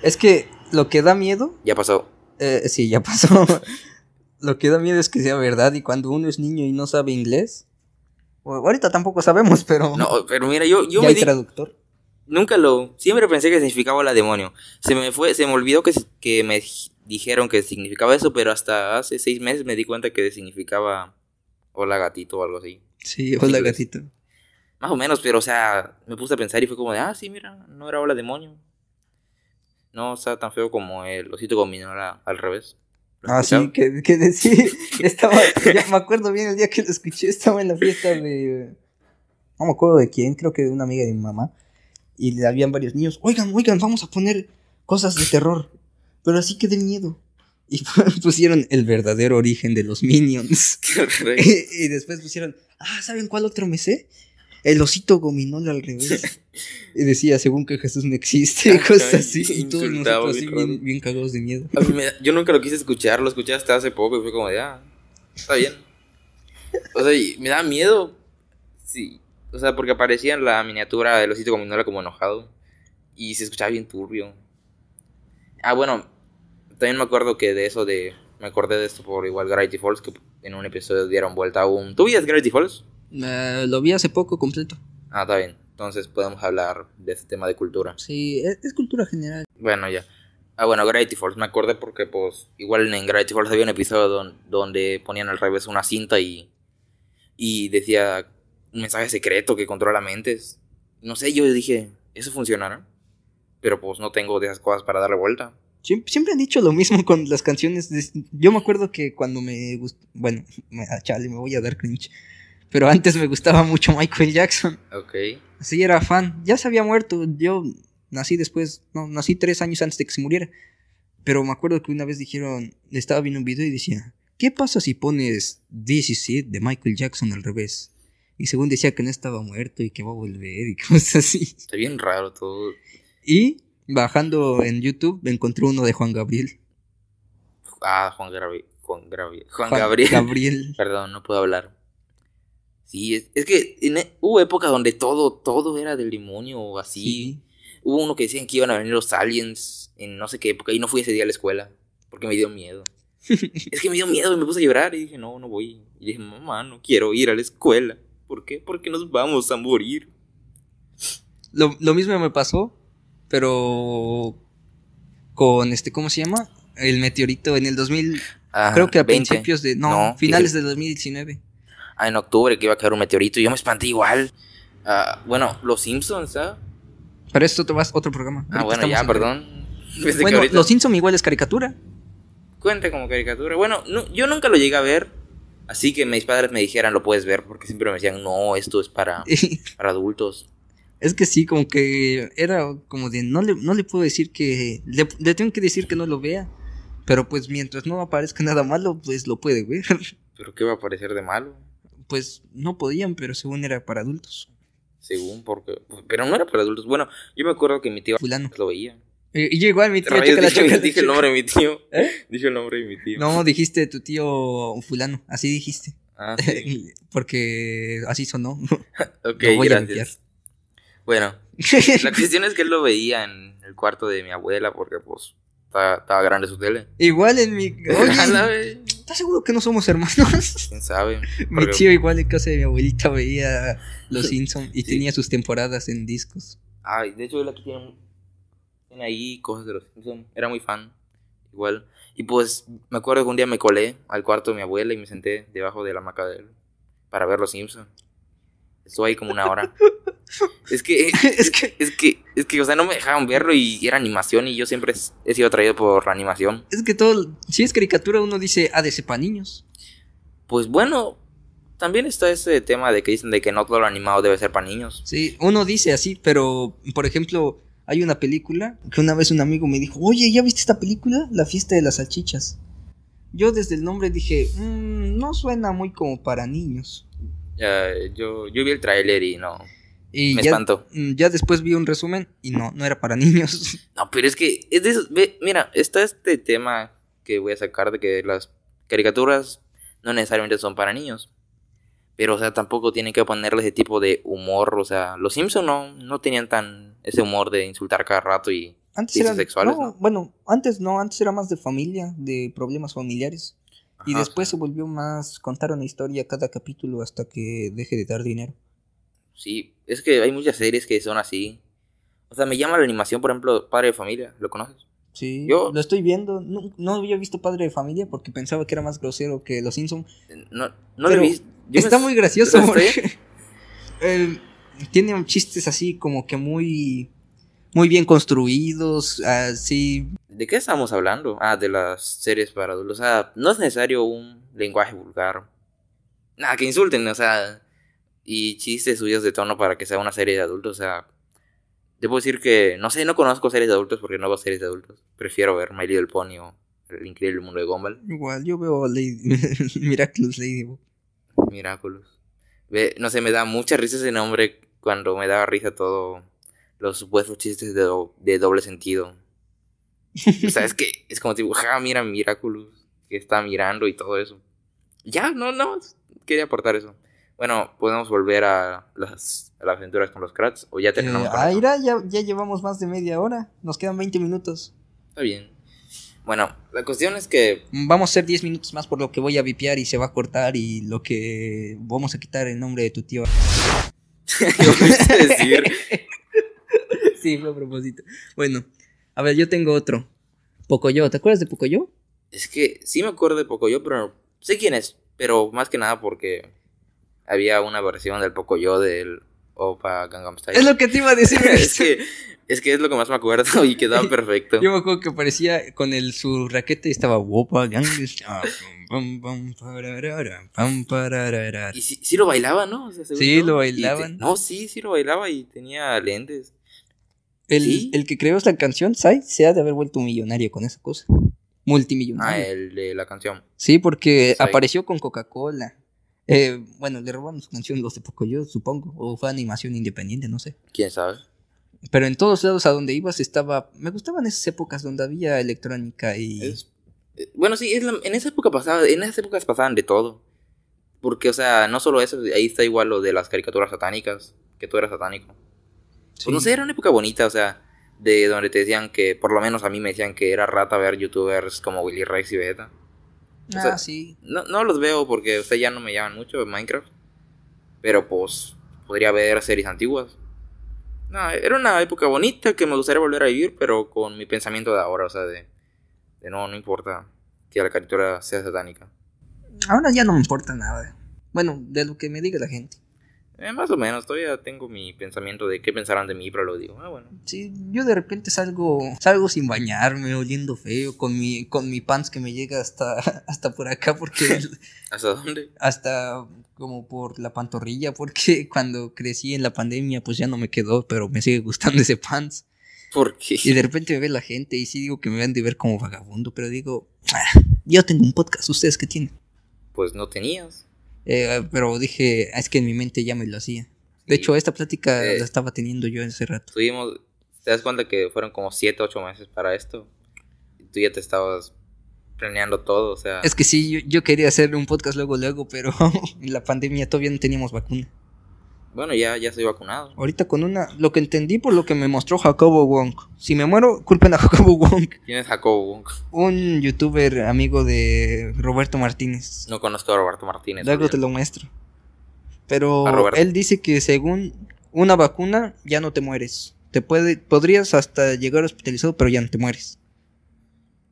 es que lo que da miedo Ya pasó. Eh, sí, ya pasó. Lo que da miedo es que sea verdad y cuando uno es niño y no sabe inglés. ahorita tampoco sabemos, pero No, pero mira, yo, yo ya me hay di- traductor. nunca lo, siempre pensé que significaba la demonio. Se me fue, se me olvidó que, que me dijeron que significaba eso, pero hasta hace seis meses me di cuenta que significaba hola gatito o algo así. Sí, hola gatito. Más o menos, pero o sea, me puse a pensar y fue como de, ah, sí, mira, no era hola demonio. No está tan feo como el osito gomino, era al revés. ¿Lo Ah, sí, que, que decía, estaba, ya me acuerdo bien el día que lo escuché, estaba en la fiesta de, no me acuerdo de quién, creo que de una amiga de mi mamá, y le habían varios niños, oigan, oigan, vamos a poner cosas de terror, pero así que de miedo. Y pusieron el verdadero origen de los minions. y después pusieron, ah, ¿saben cuál otro me sé? El osito gominol al revés. y decía, según que Jesús no existe, y cosas así. Y todos nosotros así bien bien, cagados de miedo. A mí me da- yo nunca lo quise escuchar, lo escuché hasta hace poco y fue como de, ah, está bien. O sea, y me da miedo. Sí. O sea, porque aparecía en la miniatura del osito gominola como enojado. Y se escuchaba bien turbio. Ah, bueno, también me acuerdo que de eso de... Me acordé de esto por igual Gravity Falls, que en un episodio dieron vuelta a un... ¿Tú veías Gravity Falls? Eh, lo vi hace poco completo. Ah, está bien. Entonces podemos hablar de este tema de cultura. Sí, es, es cultura general. Bueno, ya. Ah, bueno, Gravity Falls. Me acordé porque, pues, igual en Gravity Falls había un episodio don- donde ponían al revés una cinta y, y decía un mensaje secreto que controla mentes. No sé, yo dije, ¿eso funcionará? Pero pues no tengo de esas cosas para darle vuelta. Siempre, siempre han dicho lo mismo con las canciones. de- yo me acuerdo que cuando me gustó. Bueno, chale, me voy a dar cringe. Pero antes me gustaba mucho Michael Jackson. Ok. Sí, era fan. Ya se había muerto. Yo nací después. No, nací tres años antes de que se muriera. Pero me acuerdo que una vez dijeron. Estaba viendo un video y decía: ¿Qué pasa si pones This Is It de Michael Jackson al revés? Y según decía que no estaba muerto y que va a volver y cosas así. Está bien raro todo. Y bajando en YouTube encontré uno de Juan Gabriel. Ah, Juan Gabriel. Juan Gabriel. Juan, Juan Gabriel. Gabriel. Perdón, no puedo hablar. Sí, es, es que en e- hubo épocas donde todo, todo era del demonio o así. Sí. Hubo uno que decían que iban a venir los aliens en no sé qué época y no fui ese día a la escuela porque me dio miedo. es que me dio miedo y me puse a llorar y dije, no, no voy. Y dije, mamá, no quiero ir a la escuela. ¿Por qué? Porque nos vamos a morir. Lo, lo mismo me pasó, pero con este, ¿cómo se llama? El meteorito en el 2000, Ah, creo que a 20. principios de, no, No, finales dije- de 2019. Ah, en octubre que iba a caer un meteorito y yo me espanté igual. Ah, bueno, los Simpsons, ¿ah? Pero esto otro, vas- otro programa. Ah, bueno, ya, perdón. Bueno, ahorita- los Simpson igual es caricatura. Cuenta como caricatura. Bueno, no- yo nunca lo llegué a ver. Así que mis padres me dijeran, lo puedes ver, porque siempre me decían, no, esto es para, para adultos. es que sí, como que era como de, no le, no le puedo decir que, le, le tengo que decir que no lo vea. Pero pues mientras no aparezca nada malo, pues lo puede ver. Pero ¿qué va a parecer de malo? Pues no podían, pero según era para adultos. Según, porque... Pero no era para adultos. Bueno, yo me acuerdo que mi tío Fulano. lo veía. Eh, Y yo igual, mi tío, Rayos, chécala, dije, chécala, dije el nombre de mi tío. ¿Eh? Dije el nombre de mi tío. No, dijiste tu tío fulano, así dijiste. Ah, sí. Porque así sonó. Ok, Lo voy a gracias. limpiar. Bueno, la cuestión es que él lo veía en el cuarto de mi abuela porque pues estaba, grande su tele. Igual en mi. Oye, ¿estás seguro que no somos hermanos? ¿Quién sabe? Mi Porque- tío, igual en casa de mi abuelita, veía Los Simpsons y Sí. tenía sus temporadas en discos. Ay, de hecho él aquí tiene, tiene ahí cosas de los Simpsons. Era muy fan. Igual. Y pues me acuerdo que un día me colé al cuarto de mi abuela y me senté debajo de la hamaca de él para ver los Simpsons. Estuve ahí como una hora. es que, es que. es que, es que, o sea, no me dejaban verlo y era animación y yo siempre he sido atraído por la animación. Es que todo. Si es caricatura, uno dice ADC para niños. Pues bueno, también está ese tema de que dicen de que no todo lo animado debe ser para niños. Sí, uno dice así, pero por ejemplo, hay una película que una vez un amigo me dijo, oye, ¿ya viste esta película? La fiesta de las salchichas. Yo desde el nombre dije, "Mm, no suena muy como para niños. Yo, yo vi el tráiler y no, Y me ya, espantó. mm, ya después vi un resumen y no, no era para niños. No, pero es que, es de esos- ve, mira, está este tema que voy a sacar de que las caricaturas no necesariamente son para niños. Pero, o sea, tampoco tienen que ponerle ese tipo de humor. O sea, los Simpsons no, no tenían tan ese humor de insultar cada rato y... Antes Chistes era, sexuales, no, ¿no? bueno, antes no, antes era más de familia, de problemas familiares. Y Ajá, después se volvió más contar una historia cada capítulo hasta que deje de dar dinero. Sí, es que hay muchas series que son así. O sea, me llama la animación, por ejemplo, Padre de Familia. ¿Lo conoces? Sí, Yo- lo estoy viendo. No, no había visto Padre de Familia porque pensaba que era más grosero que Los Simpsons. No, no lo he visto. Está me- muy gracioso ¿Está porque eh, tiene chistes así como que muy muy bien construidos, así. ¿De qué estamos hablando? Ah, de las series para adultos. O sea, no es necesario un lenguaje vulgar. Nada, que insulten, o sea, y chistes suyos de tono para que sea una serie de adultos. O sea, debo decir que, no sé, no conozco series de adultos porque no veo series de adultos. Prefiero ver My Little Pony o El Increíble Mundo de Gumball. Igual, yo veo Lady, Miraculous Ladybug. Miraculous. Ve, no sé, me da mucha risa ese nombre cuando me daba risa todo los supuestos chistes de, do- de doble sentido. O sea, es que es como tipo, ja, mira Miraculous, que está mirando y todo eso. Ya, no, no, quería aportar eso. Bueno, podemos volver a las, a las aventuras con los crats o ya terminamos Eh, con ah, eso? ya, ya llevamos más de media hora. Nos quedan 20 minutos. Está bien. Bueno, la cuestión es que Vamos a hacer 10 minutos más por lo que voy a vipear y se va a cortar y lo que vamos a quitar el nombre de tu tío. ¿qué a decir? sí, fue a propósito. Bueno, a ver, yo tengo otro. Pocoyo, ¿te acuerdas de Pocoyo? Es que sí me acuerdo de Pocoyo, pero sé quién es. Pero más que nada porque había una versión del Pocoyo del Opa Gangnam Style. Es lo que te iba a decir. es que es que es lo que más me acuerdo y quedaba perfecto. Yo me acuerdo que parecía con el su raquete y estaba Wopa Gangnam pararara. Y sí, sí lo bailaba, ¿no? O sea, Sí, lo te- bailaban. no, sí, sí lo bailaba y tenía lentes. El, ¿Sí? el que creó esta canción, Sai, se ha de haber vuelto millonario con esa cosa. Ah, Multimillonario. el de la canción. Sí, porque apareció con Coca-Cola. Eh, bueno, le robaron su canción los de Pocoyo, supongo. O fue animación independiente, no sé. ¿Quién sabe? Pero en todos lados a donde ibas estaba. Me gustaban esas épocas donde había electrónica y. Es- eh, bueno, sí, es la- en esa época pasaba, en esas épocas pasaban de todo. Porque, o sea, no solo eso, ahí está igual lo de las caricaturas satánicas, que tú eras satánico. Pues no Sí. sé, era una época bonita, o sea, de donde te decían que, por lo menos a mí me decían que era rata ver youtubers como Willy Rex y Vegeta. Ah, o sea, sí. No, no los veo porque, o sea, ya no me llaman mucho en Minecraft. Pero pues, podría ver series antiguas. No, era una época bonita que me gustaría volver a vivir, pero con mi pensamiento de ahora, o sea, de, de no, no importa que la caricatura sea satánica. Ahora ya no me importa nada. Bueno, de lo que me diga la gente. Eh, más o menos, todavía tengo mi pensamiento de qué pensarán de mí, pero lo digo, ah, bueno. Sí, yo de repente salgo, salgo sin bañarme, oliendo feo, con mi, con mi pants que me llega hasta, hasta por acá, porque ¿Hasta dónde? hasta como por la pantorrilla, porque cuando crecí en la pandemia, pues ya no me quedó, pero me sigue gustando ese pants. ¿Por qué? Y de repente me ve la gente y sí digo que me van de ver como vagabundo, pero digo, "Ah, yo tengo un podcast, ¿ustedes qué tienen? Pues no tenías. Eh, pero dije, "Ah, es que en mi mente ya me lo hacía. De Sí. hecho, esta plática Eh. la estaba teniendo yo hace rato. Tuvimos, ¿te das cuenta que fueron como 7, 8 meses para esto? Y tú ya te estabas planeando todo, o sea... Es que sí, yo, yo quería hacer un podcast luego, luego, pero en la pandemia todavía no teníamos vacuna. Bueno, ya, ya estoy vacunado. Ahorita con una, lo que entendí por lo que me mostró Jacobo Wong. Si me muero, culpen a Jacobo Wong, ¿Quién es Jacobo Wong? un youtuber amigo de Roberto Martínez. No conozco a Roberto Martínez. Luego te lo muestro. Pero él dice que según una vacuna ya no te mueres. Te puede, podrías hasta llegar hospitalizado, pero ya no te mueres.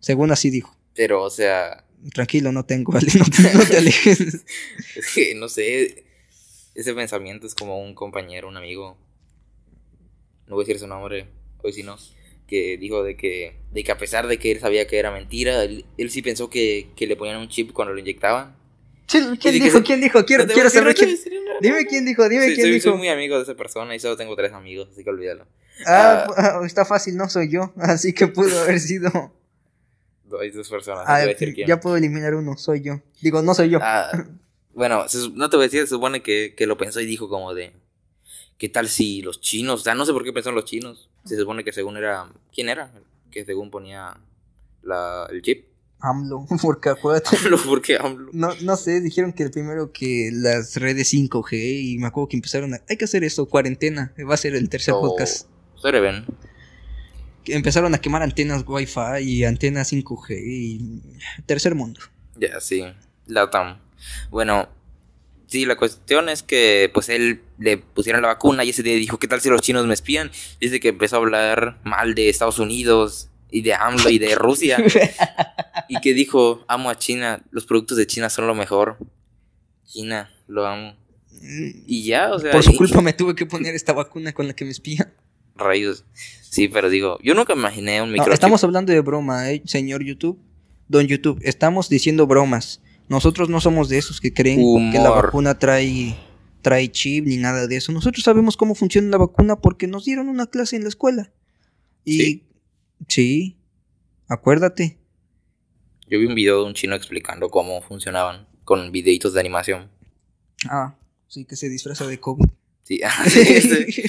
Según así dijo. Pero, o sea, Tranquilo, no tengo, ¿vale? No te, no te alejes. es que no sé. Ese pensamiento es como un compañero, un amigo. No voy a decir su nombre, hoy sí no. Que dijo de que, de que a pesar de que él sabía que era mentira, él, él sí pensó que, que le ponían un chip cuando lo inyectaban. ¿Quién, quién dijo? se- ¿Quién dijo? Quiero, No quiero saber no quién. no, no, Dime no. quién dijo, dime Sí, quién soy, dijo. soy muy amigo de esa persona y solo tengo tres amigos, así que olvídalo. Ah, ah, está fácil, no soy yo. Así que pudo haber sido. Hay dos personas, no Ah, te voy a decir quién. ya puedo eliminar uno, soy yo. Digo, no soy yo. Ah, bueno, se no te voy a decir, se supone que, que lo pensó y dijo como de... ¿Qué tal si los chinos? O sea, no sé por qué pensó en los chinos. Se supone que según era... ¿Quién era? Que según ponía la, el chip. AMLO, porque acuérdate. AMLO, ¿por qué AMLO? No, no sé, dijeron que el primero que las redes 5G y me acuerdo que empezaron a... Hay que hacer eso, cuarentena. Va a ser el tercer O- podcast. Ustedes ven. Empezaron a quemar antenas Wi-Fi y antenas 5G y... Tercer mundo. Ya, sí. La TAM. Bueno, sí, la cuestión es que pues él le pusieron la vacuna y ese día dijo, ¿qué tal si los chinos me espían? Dice que empezó a hablar mal de Estados Unidos y de AMLO y de Rusia. y que dijo, amo a China, los productos de China son lo mejor. China, lo amo. Y ya, o sea... Por su y- culpa me tuve que poner esta vacuna con la que me espía. Rayos. Sí, pero digo, yo nunca imaginé un No, microchip. estamos hablando de broma, ¿eh? señor YouTube. Don YouTube, estamos diciendo bromas. Nosotros no somos de esos que creen que la vacuna trae, trae chip ni nada de eso. Nosotros sabemos cómo funciona la vacuna porque nos dieron una clase en la escuela. Y ¿Sí? sí, acuérdate. Yo vi un video de un chino explicando cómo funcionaban con videitos de animación. Ah, sí, que se disfraza de COVID. Sí, sí, sí.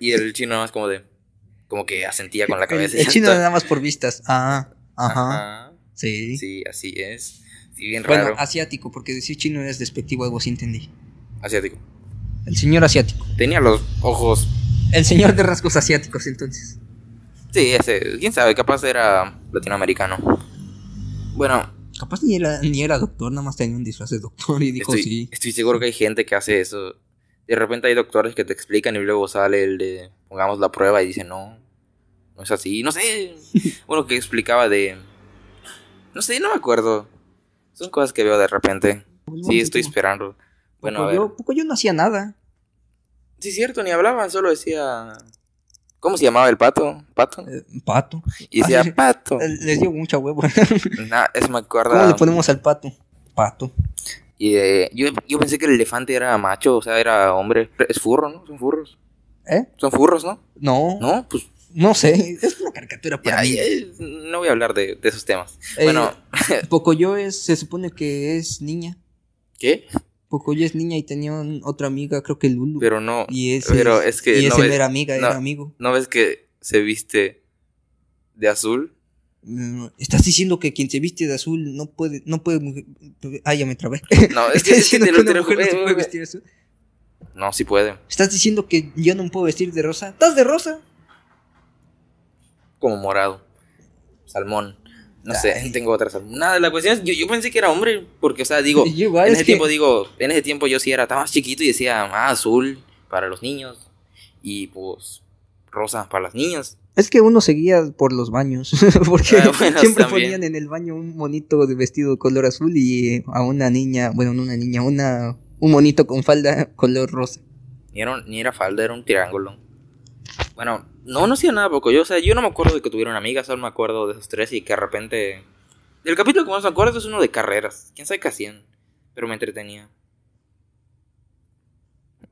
Y el chino nada más como de... Como que asentía con la cabeza. el chino nada más por vistas. Ah, ajá, Ajá. sí. Sí, así es. Bien Bueno, raro. asiático, porque decir chino es despectivo, algo así entendí. Asiático. El señor asiático. Tenía los ojos... El señor de rasgos asiáticos, entonces. Sí, ese... ¿Quién sabe? Capaz era latinoamericano. Bueno, Capaz ni era, ni era doctor, nada más tenía un disfraz de doctor y dijo estoy, sí. estoy seguro que hay gente que hace eso. De repente hay doctores que te explican y luego sale el de... Pongamos la prueba y dice no. No es así. No sé. Bueno, que explicaba de... No sé, no me acuerdo. Son cosas que veo de repente. Sí, estoy esperando. Bueno, a ver. yo, poco yo no hacía nada. Sí, cierto, ni hablaban, solo decía. ¿Cómo se llamaba el pato? ¿Pato? Eh, pato. Y decía ah, pato. Eh, Les dio mucha huevo. Nah, eso me ¿Cómo acuerda. le ponemos al pato? Pato. Y eh, yo, yo pensé que el elefante era macho, o sea, era hombre. Es furro, ¿no? Son furros. ¿Eh? Son furros, ¿no? No, no, No, sé. Es una caricatura para ya, mí. ya, no voy a hablar de, de esos temas. Eh, Bueno, Pocoyo es, se supone que es niña. ¿qué? Pocoyo es niña y tenía un- otra amiga, creo que Lulu. Pero no. y ese, pero es que y no ese ves- era amiga, no. era amigo. ¿No ves que se viste de azul? Mm, Estás diciendo que quien se viste de azul no puede, no puede, mujer- ah, ya me trabé. No, es Estás que, es que que una mujer no se juro, puede eh, vestir de azul. No, sí puede. ¿Estás diciendo que yo no me puedo vestir de rosa? ¿Estás de rosa? Como morado. Salmón. No sé, Ay. tengo otra salmón. Nada, la cuestión es, yo, yo pensé que era hombre, porque, o sea, digo, en es ese que- tiempo, digo, en ese tiempo yo sí era, estaba más chiquito y decía, ah, azul para los niños y pues rosa para las niñas. Es que uno seguía por los baños, porque Ah, bueno, siempre también. ponían en el baño un monito de vestido color azul y a una niña, bueno, no una niña, una un monito con falda color rosa. Ni era, ni era falda, era un triángulo. Bueno, no, no hacía nada poco. Yo, o sea, yo no me acuerdo de que tuvieron amigas, solo me acuerdo de esos tres y que de repente. El capítulo que más me acuerdo es uno de carreras. Quién sabe qué hacían, pero me entretenía.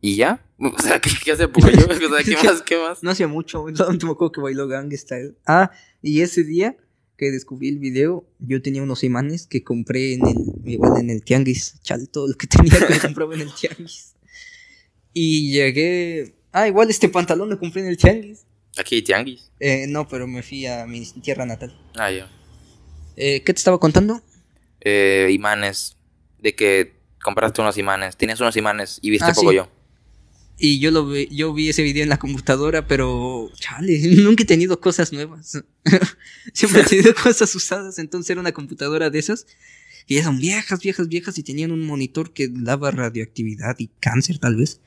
¿Y ya? O sea, ¿qué, qué hace poco yo? O sea, ¿qué más? ¿Qué más? No hacía mucho, solamente me acuerdo que bailó Gang Style. Ah, y ese día que descubrí el video, yo tenía unos imanes que compré en el, igual en el tianguis, chale, todo lo que tenía que compraba en el tianguis. Y llegué, ah, igual este pantalón lo compré en el tianguis. Aquí hay tianguis. Eh, no, pero me fui a mi tierra natal. Ah, ya. Eh, ¿Qué te estaba contando? Eh, imanes. De que compraste unos imanes. Tenías unos imanes y viste Ah, poco sí. yo. Y yo lo vi, yo vi ese video en la computadora, pero chale, nunca he tenido cosas nuevas. Siempre he tenido cosas usadas, entonces era una computadora de esas ya son viejas, viejas, viejas y tenían un monitor que daba radioactividad y cáncer tal vez.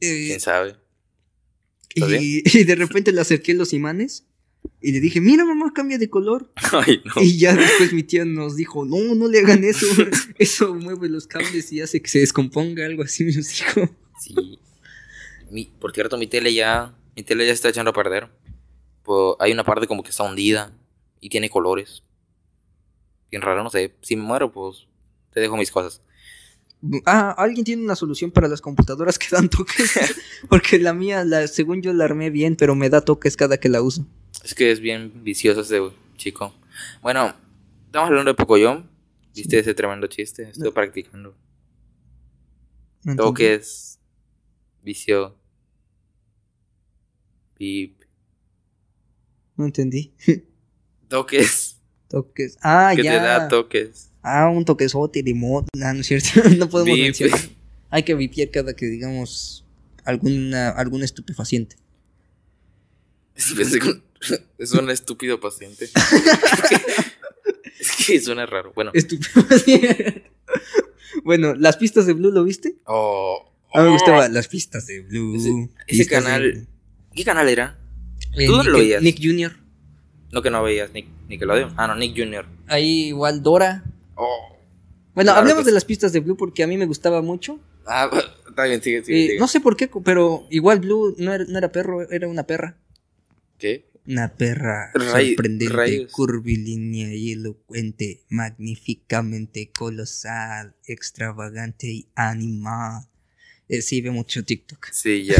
Eh, ¿Quién sabe? y, ¿Está y de repente le acerqué los imanes y le dije, mira mamá, cambia de color. Ay, no. Y ya después mi tía nos dijo, no, no le hagan eso. Eso mueve los cables y hace que se descomponga, algo así nos dijo. Sí. Mi- por cierto, mi tele ya. Mi tele ya está echando a perder. Pues, hay una parte como que está hundida. Y tiene colores. Bien raro, no sé. Si me muero, pues. Te dejo mis cosas. Ah, alguien tiene una solución para las computadoras que dan toques. Porque la mía, la, según yo la armé bien, pero me da toques cada que la uso. Es que es bien vicioso ese chico. Bueno, estamos hablando de Pocoyón. ¿Viste ese tremendo chiste? Estoy No. practicando. No. Toques. Vicio. Pip. No entendí. Toques. Toques. Ah, que ya. te da toques. Ah, un toquesote de mod. Ah, no es cierto. no podemos mencionar. Hay que vipiar cada que digamos alguna, algún estupefaciente. Es un estúpido paciente. es que suena raro. Bueno. Estupefaciente. bueno, las pistas de Blue, ¿lo viste? Oh, A mí me oh. gustaban las pistas de Blue. Ese- canal- ¿Qué canal era? de- ¿Tú eh, dónde lo Nick- veías? Nick Jr. No que no veías Nick, Nickelodeon. Ah, no, Nick Jr. Ahí igual Dora. Oh. Bueno, Claro hablemos de sí. las pistas de Blue porque a mí me gustaba mucho. Ah, está bien, sigue, sigue. Eh, sigue. no sé por qué, pero igual Blue no era, no era perro, era una perra. ¿Qué? Una perra Ray- sorprendente, rayos. curvilínea y elocuente, magníficamente colosal, extravagante y animal. Eh, sí, ve mucho TikTok. Sí, ya.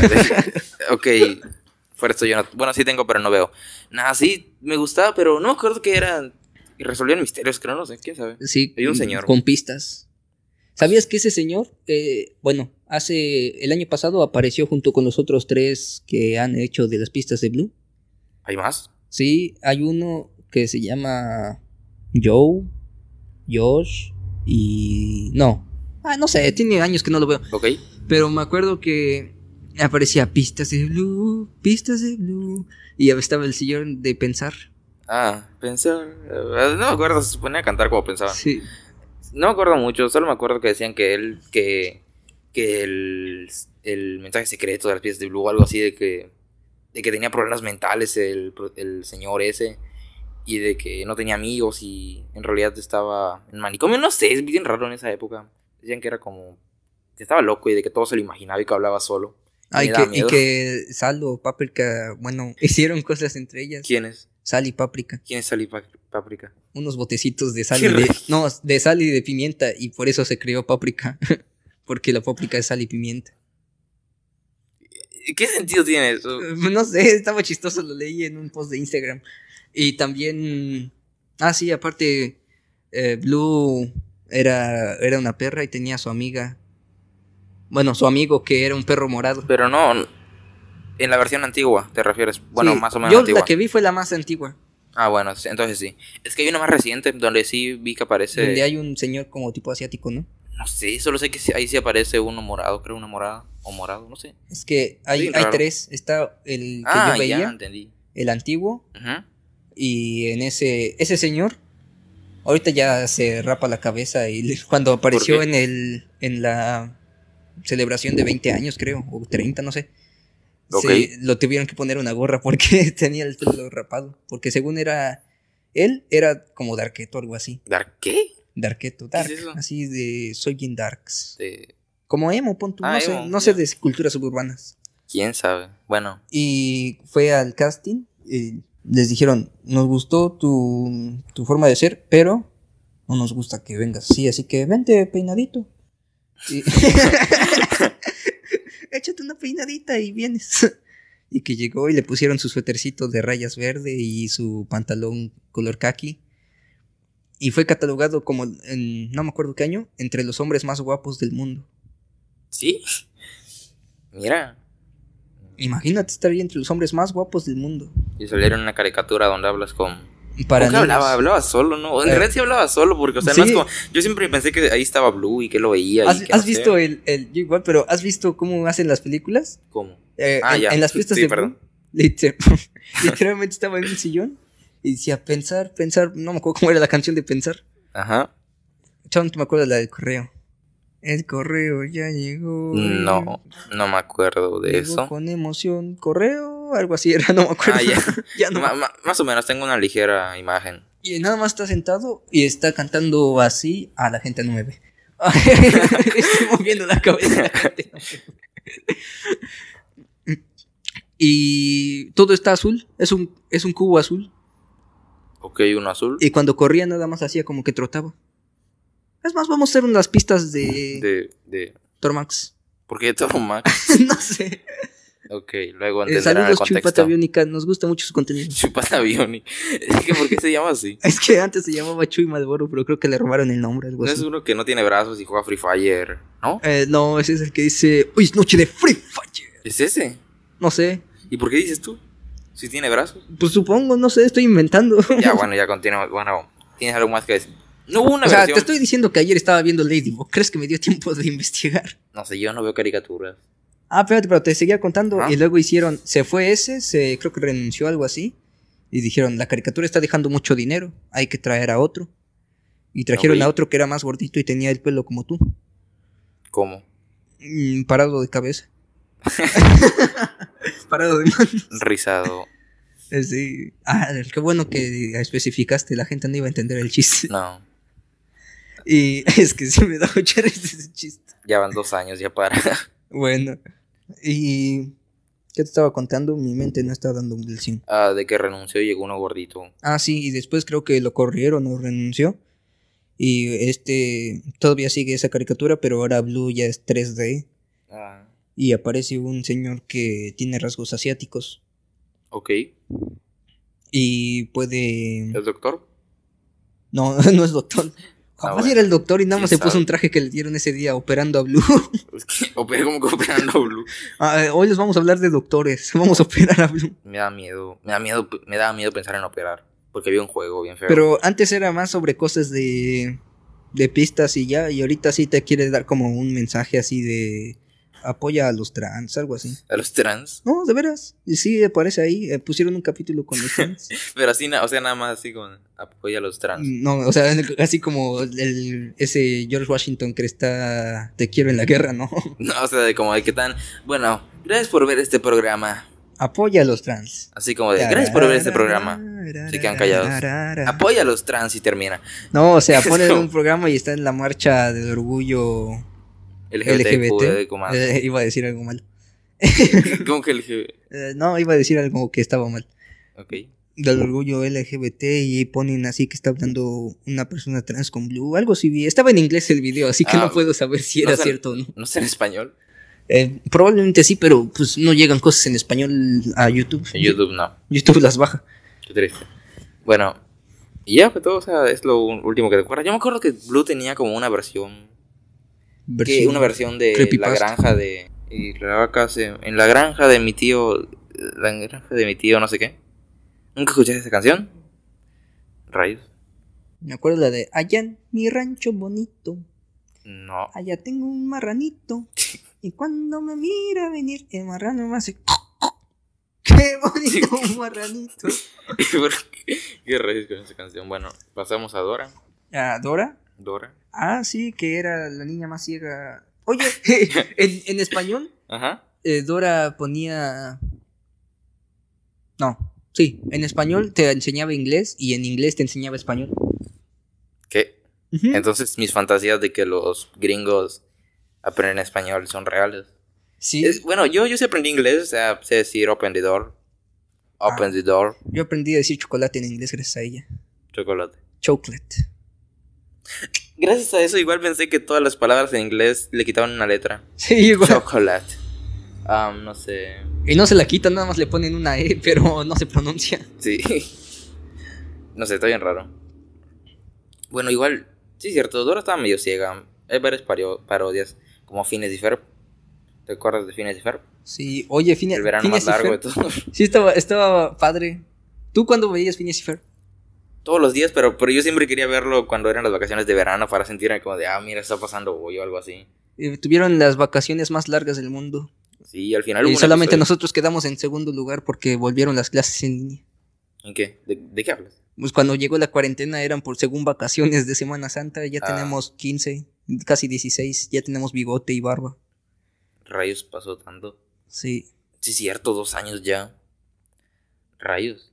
ok. Fuera esto yo no. Bueno, sí tengo, pero no veo. Nada, sí, me gustaba, pero no me acuerdo que eran. Y resolvían misterios, creo, no sé, quién sabe. Sí, Hay un mm, señor. Con pistas. ¿Sabías que ese señor, eh, bueno, hace el año pasado apareció junto con los otros tres que han hecho de las pistas de Blue? ¿Hay más? Sí, hay uno que se llama Joe, Josh y... No, ah, no sé, tiene años que no lo veo. Ok. Pero me acuerdo que aparecía pistas de Blue, pistas de Blue. Y estaba el señor de pensar. Ah, pensar. eh, No me acuerdo, se suponía cantar como pensaba. Sí. No me acuerdo mucho, solo me acuerdo que decían que él, que, que el, el mensaje secreto de las piezas de Blue o algo así de que, de que tenía problemas mentales el, el señor ese y de que no tenía amigos y en realidad estaba en manicomio, no sé, es bien raro en esa época. Decían que era como, que estaba loco y de que todo se lo imaginaba y que hablaba solo. Ah, y, que, y que Sal o Paprika, bueno, hicieron cosas entre ellas. ¿Quién es? Sal y Paprika. ¿Quién es Sally Pa- Paprika? Unos botecitos de sal y de, no, de sal y de pimienta. Y por eso se creó Paprika. Porque la páprica es sal y pimienta. ¿Qué sentido tiene eso? No sé, estaba chistoso, lo leí en un post de Instagram. Y también. Ah, sí, aparte. eh, Blue era, era una perra y tenía a su amiga. Bueno, su amigo que era un perro morado. Pero no, en la versión antigua, ¿te refieres? Bueno, Sí, más o menos Yo antigua. la que vi fue la más antigua. Ah, bueno, entonces sí. Es que hay una más reciente donde sí vi que aparece. Donde hay un señor como tipo asiático, ¿no? No sé, solo sé que ahí sí aparece uno morado, creo una morada. O morado, no sé. Es que hay, hay tres. Está el que ah, yo veía, ya entendí. el antiguo. Y en ese, ese señor, ahorita ya se rapa la cabeza y cuando apareció en el, en la celebración de 20 años, creo, o 30, no sé. Ok. Se, lo tuvieron que poner una gorra porque tenía el pelo rapado. Porque según era, él era como Darketo, algo así. ¿Dar qué? Darketo, ¿Qué es Dark, eso? así de Soy bien Darks. De- Como emo, pon Ah, no, sé, emo, no sé de culturas suburbanas. ¿Quién sabe? Bueno, Y fue al casting. y les dijeron, nos gustó tu, tu forma de ser, pero no nos gusta que vengas así, así que vente peinadito. Y- Échate una peinadita y vienes. y que llegó y le pusieron su suétercito de rayas verde y su pantalón color khaki. Y fue catalogado como, en, no me acuerdo qué año, entre los hombres más guapos del mundo. ¿sí? Mira, Imagínate estar ahí entre los hombres más guapos del mundo. y salieron una caricatura donde hablas con Para ¿Por qué niños. hablaba? Hablaba solo, ¿no? En Eh, realidad sí hablaba solo, porque, o sea, sí. no es como. Yo siempre pensé que ahí estaba Blue y que lo veía. y ¿Has, que has no sé. visto el, el- yo igual, pero has visto cómo hacen las películas? ¿Cómo? Eh, Ah, en, ya. en las fiestas Sí, de perdón. Blue, liter- literalmente estaba en un sillón y decía pensar, pensar, no me acuerdo cómo era la canción de pensar. Ajá. Solamente me acuerdo de la del correo. El correo ya llegó. No, no me acuerdo de Llegó eso. Con emoción, correo, algo así era, no me acuerdo. Ah, ya. Ya no. Ma- ma- más o menos tengo una ligera imagen. Y nada más está sentado y está cantando así a la gente no me ve. Estoy moviendo la cabeza. la gente no me ve. y todo está azul, es un, es un cubo azul. Ok, uno azul. Y cuando corría nada más hacía como que trotaba. Es más, vamos a hacer unas pistas de, De, de. Tormax. ¿Por qué todo Max? no sé. Ok, luego Eh, entenderán el saludos, Chupata contexto. Biónica. Nos gusta mucho su contenido. Chupata Bioni. Es que, ¿por qué se llama así? Es que antes se llamaba Chuy Malboro, pero creo que le robaron el nombre. Algo No es uno que no tiene brazos y juega Free Fire, ¿no? Eh, no, ese es el que dice: Hoy es noche de Free Fire. ¿Es ese? No sé. ¿Y por qué dices tú? Si tiene brazos. Pues supongo, no sé, estoy inventando. Ya, bueno, ya continúa. Bueno, ¿tienes algo más que decir? No hubo una o sea, versión. te estoy diciendo que ayer estaba viendo Ladybug. ¿Crees que me dio tiempo de investigar? No sé, yo no veo caricaturas. Ah, espérate, pero te seguía contando. Ah. Y luego hicieron, se fue ese, se creo que renunció algo así. Y dijeron, la caricatura está dejando mucho dinero, hay que traer a otro. Y trajeron a otro que era más gordito y tenía el pelo como tú, ¿Cómo? mm, parado de cabeza. parado de manos. Rizado. Eh, Sí. Ah, qué bueno que especificaste, la gente no iba a entender el chiste. No. Y es que sí me da mucha risa ese chiste. Ya van dos años, ya para. Bueno, y... ¿Qué te estaba contando? Mi mente no está dando un 100. Ah, de que renunció y llegó uno gordito. Ah, sí, y después creo que lo corrieron o renunció. Y este todavía sigue esa caricatura, pero ahora Blue ya es 3D. Ah, Y aparece un señor que tiene rasgos asiáticos. ok. Y puede. ¿El doctor? No, no es doctor. Ah, Jamás bueno. era el doctor y nada más se ¿Quién puso sabe? un traje que le dieron ese día operando a Blue. Es que operando Blue. Ah, eh, hoy les vamos a hablar de doctores. Vamos a operar a Blue. Me da miedo. Me da miedo, me da miedo pensar en operar. Porque había un juego bien feo. Pero antes era más sobre cosas de, de pistas y ya. Y ahorita sí te quiere dar como un mensaje así de apoya a los trans, algo así. A los trans. No, de veras. Y sí, aparece ahí. eh, pusieron un capítulo con los trans. Pero así, o sea, nada más así con apoya a los trans. no, o sea, así como el, ese George Washington que está te quiero en la guerra, ¿no? No, o sea, de como de que tan. Bueno, gracias por ver este programa. apoya a los trans. Así como de, gracias por ver este programa. Se quedan callados. Apoya a los trans y termina. No, o sea, ponen un programa y está en la marcha del orgullo LGBT. LGBT. como Eh, iba a decir algo mal. ¿Cómo que LGBT? Eh, no, iba a decir algo que estaba mal. Ok. Del orgullo LGBT y ponen así que está hablando una persona trans con blue. Algo así vi. Estaba en inglés el video, así que Ah, no puedo saber si no era cierto o no. ¿No está en español? Eh, probablemente sí, pero pues no llegan cosas en español a YouTube. En YouTube no. YouTube las baja. Qué triste. Bueno, y ya fue todo. O sea, es lo último que recuerdo. Yo me acuerdo que Blue tenía como una versión. Que Versión- una versión de la granja de. Y la vaca se- En la granja de mi tío. La granja de mi tío, no sé qué. ¿Nunca escuchaste esa canción? Rayos. Me acuerdo la de Allá en mi rancho bonito. No. Allá tengo un marranito. Y cuando me mira venir, el marrano me hace. ¡Qué bonito un marranito! ¿Por qué? ¿Qué rayos con esa canción? Bueno, pasamos a Dora. Ah, ¿Dora? Dora. Ah, sí, que era la niña más ciega. Oye, en, en español, Ajá. eh, Dora ponía. No, sí, en español te enseñaba inglés y en inglés te enseñaba español. ¿Qué? Entonces mis fantasías de que los gringos aprenden español son reales. Sí, Es- bueno, yo, yo sí aprendí inglés, o sea, sé decir open the door. Open Ah. the door. yo aprendí a decir chocolate en inglés gracias a ella. Chocolate. Chocolate. Gracias a eso igual pensé que todas las palabras en inglés le quitaban una letra. Sí, igual. Chocolate. Um, no sé. Y no se la quitan, nada más le ponen una E, pero no se pronuncia. Sí. No sé, está bien raro. Bueno, igual, sí cierto, Dora estaba medio ciega. Hay varias parodias, como Fines y Ferb. ¿Te acuerdas de Fines y Ferb? Sí, oye, Fine, El verano Phineas más y largo de Ferb. todo. Sí, estaba, estaba padre. ¿Tú cuándo veías Phineas y Ferb? Todos los días, pero, pero yo siempre quería verlo cuando eran las vacaciones de verano para sentirme como de, ah, mira, está pasando hoy o algo así. Eh, tuvieron las vacaciones más largas del mundo. Sí, al final hubo Y solamente episodio- nosotros quedamos en segundo lugar porque volvieron las clases en línea. ¿En qué? ¿De, de qué hablas? Pues cuando llegó la cuarentena eran por según vacaciones de Semana Santa, ya Ah. tenemos 15, casi 16, ya tenemos bigote y barba. Rayos pasó tanto. Sí. Sí, cierto, dos años ya. Rayos.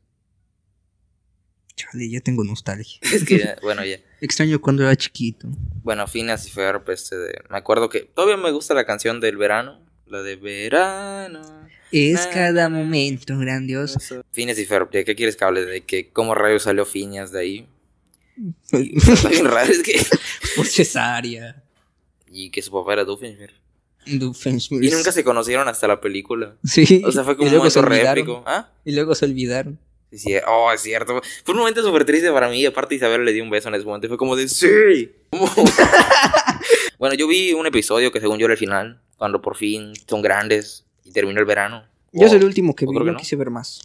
Chale, ya tengo nostalgia. Es que, ya- bueno, ya. Extraño cuando era chiquito. Bueno, Phineas y Ferb, este de... Me acuerdo que todavía me gusta la canción del verano. La de verano. Es cada momento grandioso. Phineas y Ferb, ¿de qué quieres que hable? De que cómo rayos salió Phineas de ahí. Y, está bien raro, es que... Por cesárea. Y que su papá era Doofenshmirtz. Doofenshmirtz. Y nunca se conocieron hasta la película. Sí. O sea, fue como un momento épico. ¿Ah? Y luego se olvidaron. Sí, oh, es cierto. Fue un momento súper triste para mí. Aparte, Isabel le dio un beso en ese momento. Fue como de, sí. Bueno, yo vi un episodio que según yo era el final. Cuando por fin son grandes y terminó el verano. Yo Oh, soy el último que vi, creo que no quise ver más.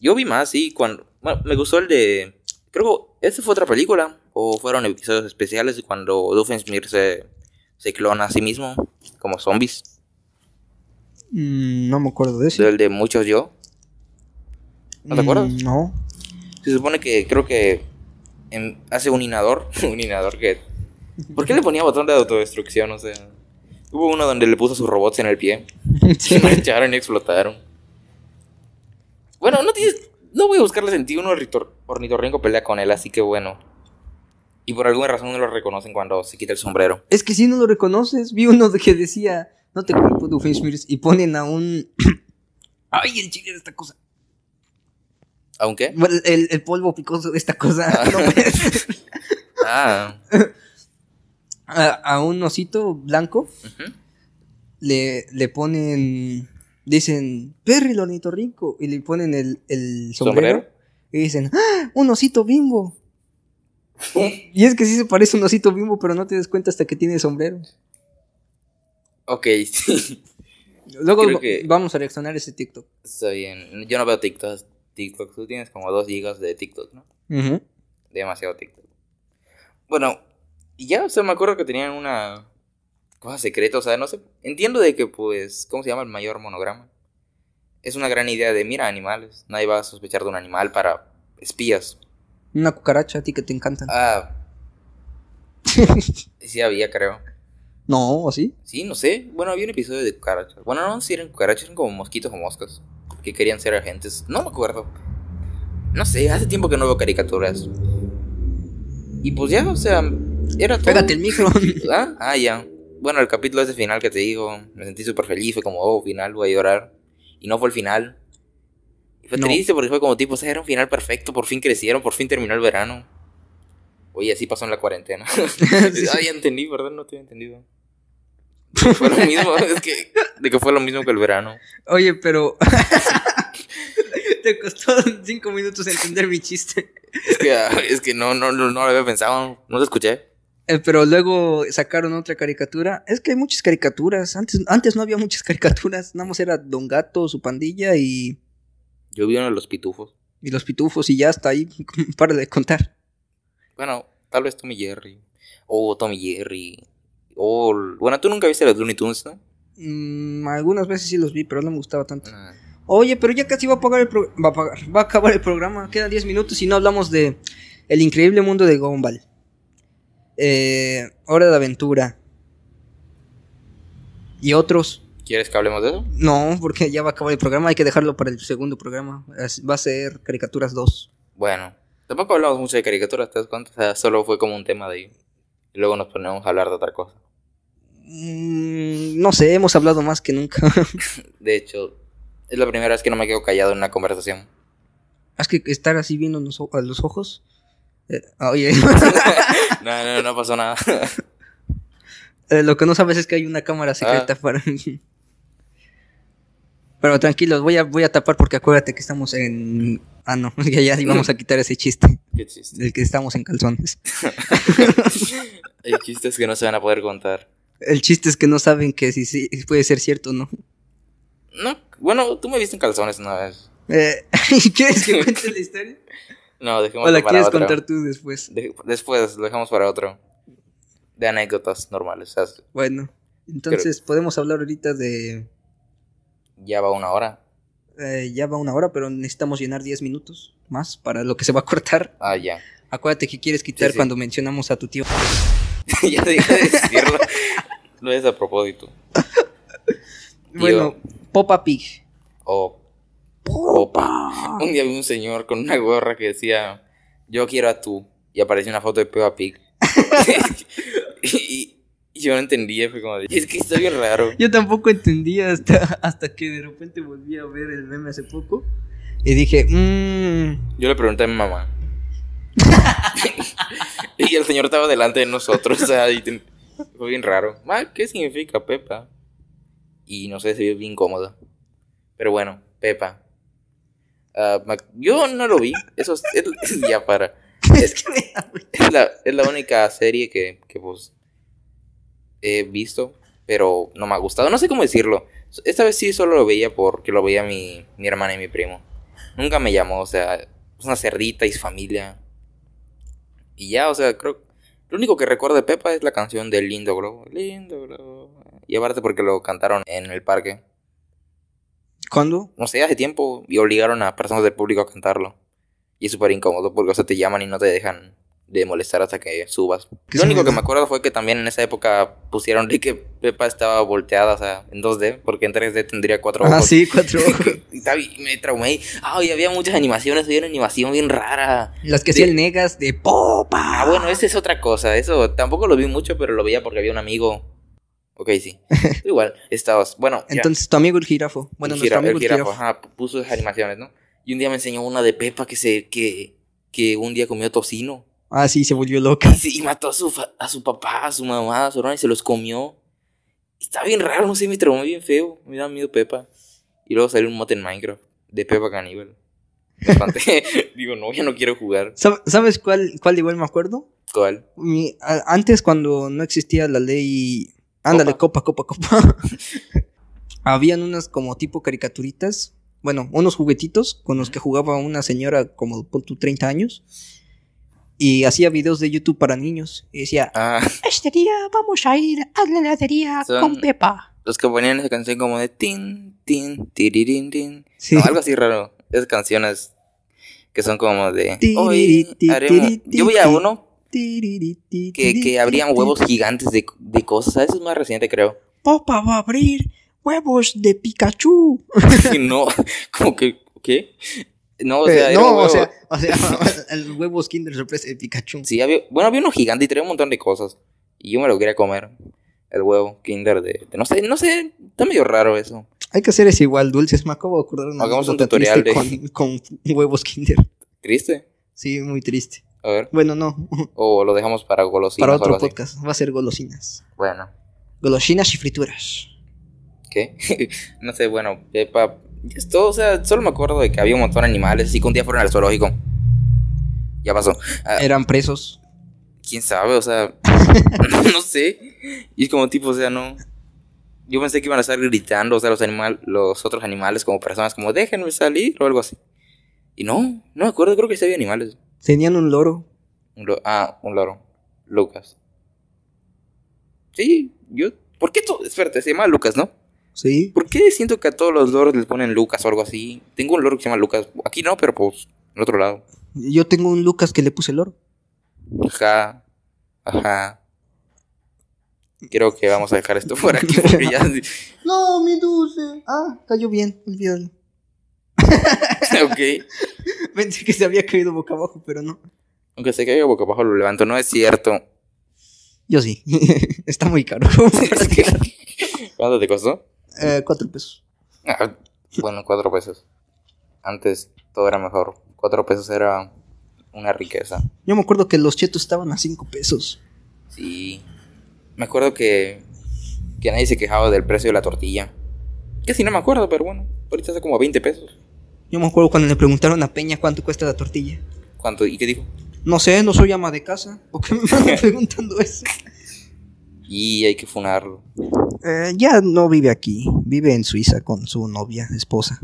Yo vi más, sí. Cuando, bueno, me gustó el de... Creo que esta fue otra película. O fueron episodios especiales cuando Doofenshmirtz se, se clona a sí mismo. Como zombies. Mm, no me acuerdo de eso. El de muchos yo. ¿No te acuerdas? Mm, No. Se supone que creo que hace un inador. un inador que. ¿Por qué le ponía botón de autodestrucción? O sea. Hubo uno donde le puso sus robots en el pie. Se marcharon y explotaron. Bueno, no tienes. No voy a buscarle sentido. Un ornitor- ornitorrinco pelea con él, así que bueno. Y por alguna razón no lo reconocen cuando se quita el sombrero. Es que si no lo reconoces, vi uno que decía, no te culpo, Doofenshmirtz, y ponen a un... Ay, el chile de esta cosa. ¿Aunque? El, el polvo picoso de esta cosa. No puede ser. Ah. a, a un osito blanco le, le ponen... Dicen, Perry, el ornitorrinco. Y le ponen el, el sombrero. ¿Sombrero? Y dicen, ¡Ah! Un osito bimbo. Y es que sí se parece a un osito bimbo, pero no te das cuenta hasta que tiene sombrero. Ok, sí. Luego que- vamos a reaccionar ese TikTok. Está bien. Yo no veo TikTok. TikTok. Tú tienes como 2 gigas de TikTok, ¿no? Demasiado TikTok. Bueno, y ya, o sea, me acuerdo que tenían una cosa secreta, o sea, no sé, entiendo de que, pues, ¿cómo se llama el mayor monograma? Es una gran idea de, mira, animales, nadie va a sospechar de un animal para espías. Una cucaracha a ti que te encantan. Ah, sí había, creo. No, ¿o sí? Sí, no sé, bueno, había un episodio de cucarachas. Bueno, no, si eran cucarachas, eran como mosquitos o moscas, que querían ser agentes, no me acuerdo. No sé, hace tiempo que no veo caricaturas. Y pues ya, o sea, era todo. Pégate el micro. ¿Ah? ah, ya. Bueno, el capítulo ese final que te digo, me sentí súper feliz, fue como, oh, final, voy a llorar. Y no fue el final. Y fue No. triste porque fue como tipo, o sea, era un final perfecto, por fin crecieron, por fin terminó el verano. Oye, así pasó en la cuarentena. ah, ya entendí, ¿verdad? No te había entendido. Fue lo mismo, es que, de que fue lo mismo que el verano. Oye, pero... te costó cinco minutos entender mi chiste. Es que, ah, es que no, no, no, no lo había pensado, no lo escuché. Eh, pero luego sacaron otra caricatura. Es que hay muchas caricaturas. Antes, antes no había muchas caricaturas. Nada más era Don Gato, su pandilla y, Yo vi uno de los pitufos. y los pitufos y ya hasta ahí. Para de contar. Bueno, tal vez Tommy Jerry. O Tommy Jerry. O. Bueno, tú nunca viste los Looney Tunes, ¿no? Mm, algunas veces sí los vi, pero no me gustaba tanto. Ah, Oye, pero ya casi va a apagar el pro- va a apagar, va a acabar el programa. Quedan 10 minutos y no hablamos de El increíble mundo de Gumball. Eh, Hora de aventura. Y otros. ¿Quieres que hablemos de eso? No, porque ya va a acabar el programa, hay que dejarlo para el segundo programa. Va a ser Caricaturas 2. Bueno, tampoco hablamos mucho de caricaturas, ¿te das cuenta? O sea, solo fue como un tema de ahí. Y luego nos ponemos a hablar de otra cosa. Mm, no sé, hemos hablado más que nunca. De hecho, es la primera vez que no me quedo callado en una conversación. es que estar así viendo a los ojos. eh, oye, No, no, no pasó nada. eh, lo que no sabes es que hay una cámara secreta para. Pero tranquilos, voy a, voy a tapar porque acuérdate que estamos en. Ah, no, ya, ya íbamos a quitar ese chiste. Qué chiste. Del que estamos en calzones. Hay chistes que no se van a poder contar. El chiste es que no saben que si, si puede ser cierto o no. No, bueno, tú me viste en calzones una vez. Eh, ¿Quieres que cuente la historia? No, dejemos ¿O la para quieres otro. contar tú después? De- después lo dejamos para otro. De anécdotas normales. Bueno, entonces podemos hablar ahorita de... ya va una hora. Eh, ya va una hora, pero necesitamos llenar 10 minutos más para lo que se va a cortar. Ah, ya. Acuérdate que quieres quitar Sí, sí. cuando mencionamos a tu tío. ya deja de decirlo. Lo es a propósito. Bueno, Popa Pig. O Opa. Un día vi un señor con una gorra que decía, yo quiero a tú. Y apareció una foto de Peppa Pig. y, y yo no entendía, fue como, de, es que está bien raro. Yo tampoco entendía hasta, hasta que de repente volví a ver el meme hace poco. Y dije, mmm, Yo le pregunté a mi mamá. y el señor estaba delante de nosotros, o sea, y ten- fue bien raro. Ma, ¿qué significa Pepa? Y no sé, se vio bien incómodo. Pero bueno, Pepa. Ma- yo no lo vi, eso es, es- ya para. Es, es la, es la única serie que, que pues he visto, pero no me ha gustado. No sé cómo decirlo. Esta vez sí solo lo veía porque lo veía mi, mi hermana y mi primo. Nunca me llamó, o sea, es una cerdita y su familia. Y ya, o sea, creo. Lo único que recuerdo de Pepa es la canción de Lindo Globo. Lindo Globo. Y aparte porque lo cantaron en el parque. ¿cuándo? No sé, hace tiempo. Y obligaron a personas del público a cantarlo. Y es súper incómodo porque, o sea, te llaman y no te dejan de molestar hasta que subas. ¿Qué Lo único que me acuerdo fue que también en esa época pusieron de que Pepa estaba volteada, o sea, en 2D, porque en 3D tendría cuatro ojos. Ah, sí, cuatro ojos. Y me traumé. Ah, y había muchas animaciones, había una animación bien rara. Las que hacía el Negas de Popa. Ah, bueno, esa es otra cosa. Eso tampoco lo vi mucho, pero lo veía porque había un amigo. Ok, sí. Igual, estabas. Bueno, ya. Entonces, tu amigo el jirafo. Bueno, el, nuestro jira- amigo el el jirafo, jirafo. ajá, puso esas animaciones, ¿no? Y un día me enseñó una de Pepa que se que, que un día comió tocino. Ah, sí, se volvió loca. Y, sí, y mató a su, a su papá, a su mamá, a su hermana y se los comió. Está bien raro, no sé, me traumó bien feo. Me da miedo Pepa. Y luego salió un mod en Minecraft de Pepa Caníbal. Digo, no, ya no quiero jugar. ¿Sab- ¿Sabes cuál, cuál igual me acuerdo? ¿Cuál? Mi- a- antes, cuando no existía la ley. Ándale, copa, copa, copa. Habían unas como tipo caricaturitas. Bueno, unos juguetitos con los que jugaba una señora como tú, 30 años. Y hacía videos de YouTube para niños. Y decía: Ah, Este día vamos a ir a la heladería Son- con Pepa. los que ponían esa canción como de tin, tin, tiririn, tin. Sí. No, algo así raro. Esas canciones que son como de. Hoy haremos. Yo veía ti, uno "Tiririti, que, que abrían huevos gigantes de, de cosas. Eso es más reciente, creo. Popa va a abrir huevos de Pikachu. no, como que. ¿Qué? No, o Eh, sea, no, o sea, o sea, el huevo Kinder sorpresa de Pikachu. Sí, había, bueno, había uno gigante y traía un montón de cosas. Y yo me lo quería comer. El huevo Kinder de, de- no sé, no sé, está medio raro eso. Hay que hacer eso igual, dulces. Me acabo de acordar una Hagamos un tutorial triste con, con huevos Kinder. Triste. Sí, muy triste. A ver. Bueno, no, O lo dejamos para golosinas para o otro así. podcast. Va a ser golosinas. Bueno. Golosinas y frituras. ¿Qué? no sé, bueno, Pepa. Esto, o sea, solo me acuerdo de que había un montón de animales. Así que un día fueron al zoológico. Ya pasó. Ah, Eran presos. ¿Quién sabe? O sea, no sé. Y es como tipo, o sea, no. Yo pensé que iban a estar gritando, o sea, los animal, los otros animales como personas, como déjenme salir o algo así. Y no, no me acuerdo, creo que sí había animales. Tenían un loro. Un lo- ah, un loro. Lucas. Sí, yo. ¿Por qué todo? Espérate, se llama Lucas, ¿no? Sí. ¿Por qué siento que a todos los loros les ponen Lucas o algo así? Tengo un loro que se llama Lucas. Aquí no, pero pues en otro lado. Yo tengo un Lucas que le puse loro. Ajá. Ajá. Creo que vamos a dejar esto por aquí porque ya. No, mi dulce. Ah, cayó bien. Olvídalo. ok. Pensé que se había caído boca abajo, pero no. Aunque se caiga boca abajo lo levanto. No es cierto. Yo sí. Está muy caro. ¿Cuánto te costó? Eh, cuatro pesos. Ah, bueno, cuatro pesos. Antes todo era mejor. Cuatro pesos era una riqueza. Yo me acuerdo que los chetos estaban a cinco pesos. Sí. Me acuerdo que, que nadie se quejaba del precio de la tortilla. Que sí, no me acuerdo, pero bueno. Ahorita está como a 20 pesos. Yo me acuerdo cuando le preguntaron a Peña cuánto cuesta la tortilla. ¿Cuánto? ¿Y qué dijo? No sé, no soy ama de casa. ¿Por qué me andan preguntando eso? Y hay que funarlo. Eh, ya no vive aquí. Vive en Suiza con su novia, esposa.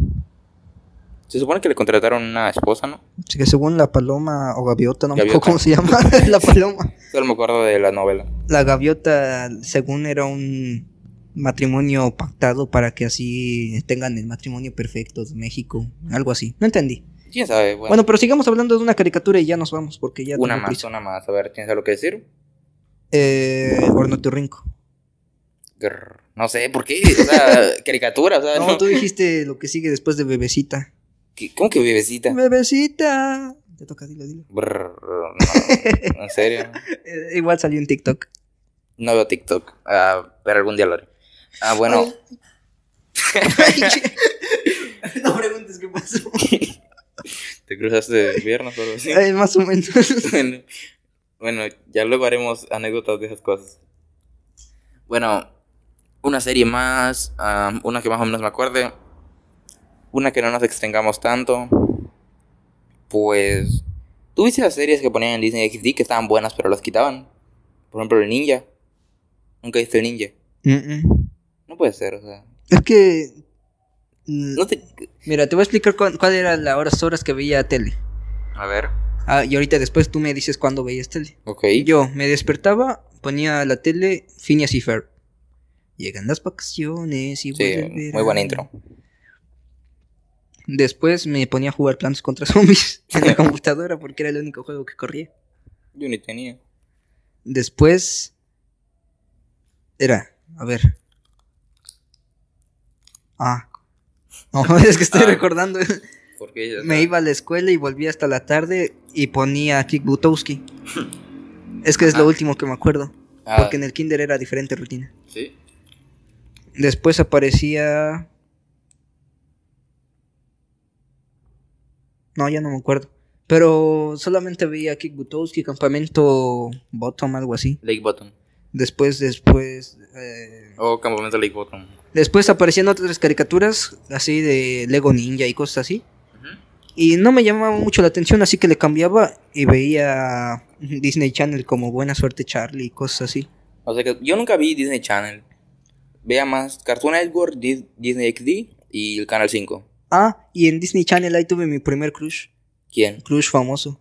Se supone que le contrataron una esposa, ¿no? Así que según la paloma o gaviota, no me acuerdo cómo se llama la paloma. Solo me acuerdo de la novela. La gaviota, según era un matrimonio pactado para que así tengan el matrimonio perfecto de México. Algo así. No entendí. ¿Quién sabe? Bueno, Bueno, pero sigamos hablando de una caricatura y ya nos vamos porque ya una más, prisa. una más. A ver, ¿tienes algo que decir? Eh, Ornitorrinco. No sé, ¿por qué? O sea, caricatura, o sea, No, no. tú dijiste lo que sigue después de Bebecita. ¿Qué- ¿Cómo que bebecita? Bebecita. Te toca, dilo, dilo. Brr, no, ¿En serio? Igual salió en TikTok. No veo TikTok, ah, pero algún día lo haré. Ah, bueno, no preguntes qué pasó. te cruzaste viernes o algo así. Eh, más o menos. Bueno, ya luego haremos anécdotas de esas cosas. Bueno, una serie más, una que más o menos me acuerde, una que no nos extengamos tanto. Pues, ¿tuviste las series que ponían en Disney XD que estaban buenas pero las quitaban? Por ejemplo, el Ninja. ¿Nunca viste el Ninja? Mm-mm. No puede ser, o sea. Es que. mm, No te... Mira, te voy a explicar cuál, cuál era las horas, horas que veía tele. A ver. Ah, y ahorita después tú me dices cuándo veías tele. Ok. Yo me despertaba, ponía la tele Phineas y Ferb. Llegan las vacaciones y Sí, muy buena intro. Después me ponía a jugar Plantas contra Zombies en la computadora porque era el único juego que corría. Yo ni tenía. Después era, a ver. Ah. No, es que estoy Ah. recordando. Porque ella- Me iba a la escuela y volvía hasta la tarde y ponía Kick Butowski. Es que es lo Ajá. último que me acuerdo. Ah, Porque en el kinder era diferente rutina. Sí. Después aparecía... No, ya no me acuerdo. Pero solamente veía Kick Butowski, Campamento Bottom, algo así. Lake Bottom. Después, después... eh, Oh, Campamento Lake Bottom. Después aparecían otras caricaturas, así de Lego Ninja y cosas así. Y no me llamaba mucho la atención, así que le cambiaba y veía Disney Channel como Buena Suerte Charlie y cosas así. O sea que yo nunca vi Disney Channel. Veía más Cartoon Network, Dis- Disney XD y el Canal 5. Ah, y en Disney Channel ahí tuve mi primer crush, ¿Quién? crush famoso.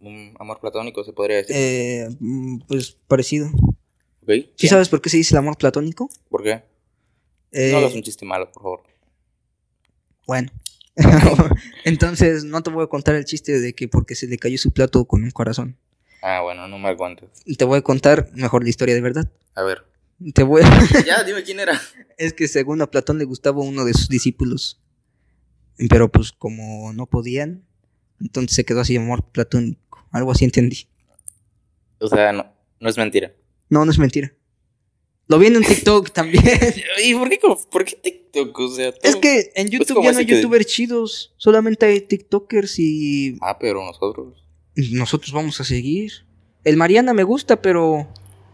Un amor platónico, se podría decir. Eh, mm, pues parecido. ¿Sí sabes por qué se dice el amor platónico? ¿Por qué? Eh, No hagas un chiste malo, por favor. Bueno. Entonces no te voy a contar el chiste de que porque se le cayó su plato con un corazón. Ah, bueno, no me aguantes. Te voy a contar mejor la historia de verdad. A ver. Te voy ya, dime quién era. Es que según a Platón le gustaba uno de sus discípulos. Pero pues como no podían, entonces se quedó así amor platónico. Algo así entendí. O sea, no, no es mentira. No, no es mentira. Lo vi en un TikTok también. ¿Y por qué, por qué TikTok? O sea, todo- es que en YouTube ya no hay que- youtubers chidos. Solamente hay TikTokers y Ah, pero nosotros. nosotros vamos a seguir. El Mariana me gusta, pero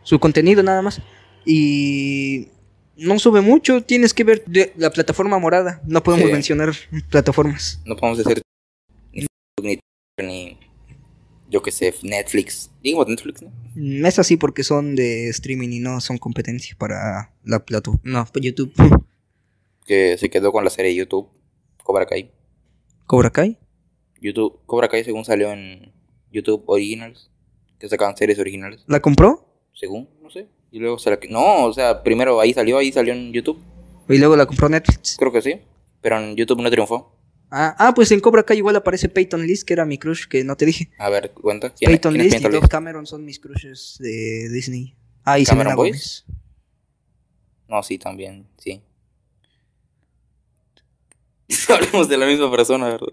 su contenido nada más. Y no sube mucho. Tienes que ver de- la plataforma morada. No podemos Sí. mencionar plataformas. No podemos decir ni, ni yo qué sé, Netflix. Digamos Netflix, ¿no? Mm, Es así porque son de streaming y no son competencia para la plataforma. No, para YouTube. Que se quedó con la serie de YouTube, Cobra Kai. ¿Cobra Kai? YouTube, Cobra Kai según salió en YouTube Originals, que sacaban series originales, ¿La compró? según, no sé. Y luego se la... No, o sea, primero ahí salió, ahí salió en YouTube, Y luego la compró Netflix. creo que sí. Pero en YouTube no triunfó. Ah, ah, pues en Cobra Kai igual aparece Peyton List, que era mi crush, que no te dije. A ver, cuenta. ¿Quién, Peyton quién List y Peyton Dove List? Cameron son mis crushes de Disney. Ah, y ¿Cameron Boys? No, sí, también, sí. Hablamos de la misma persona, ¿verdad?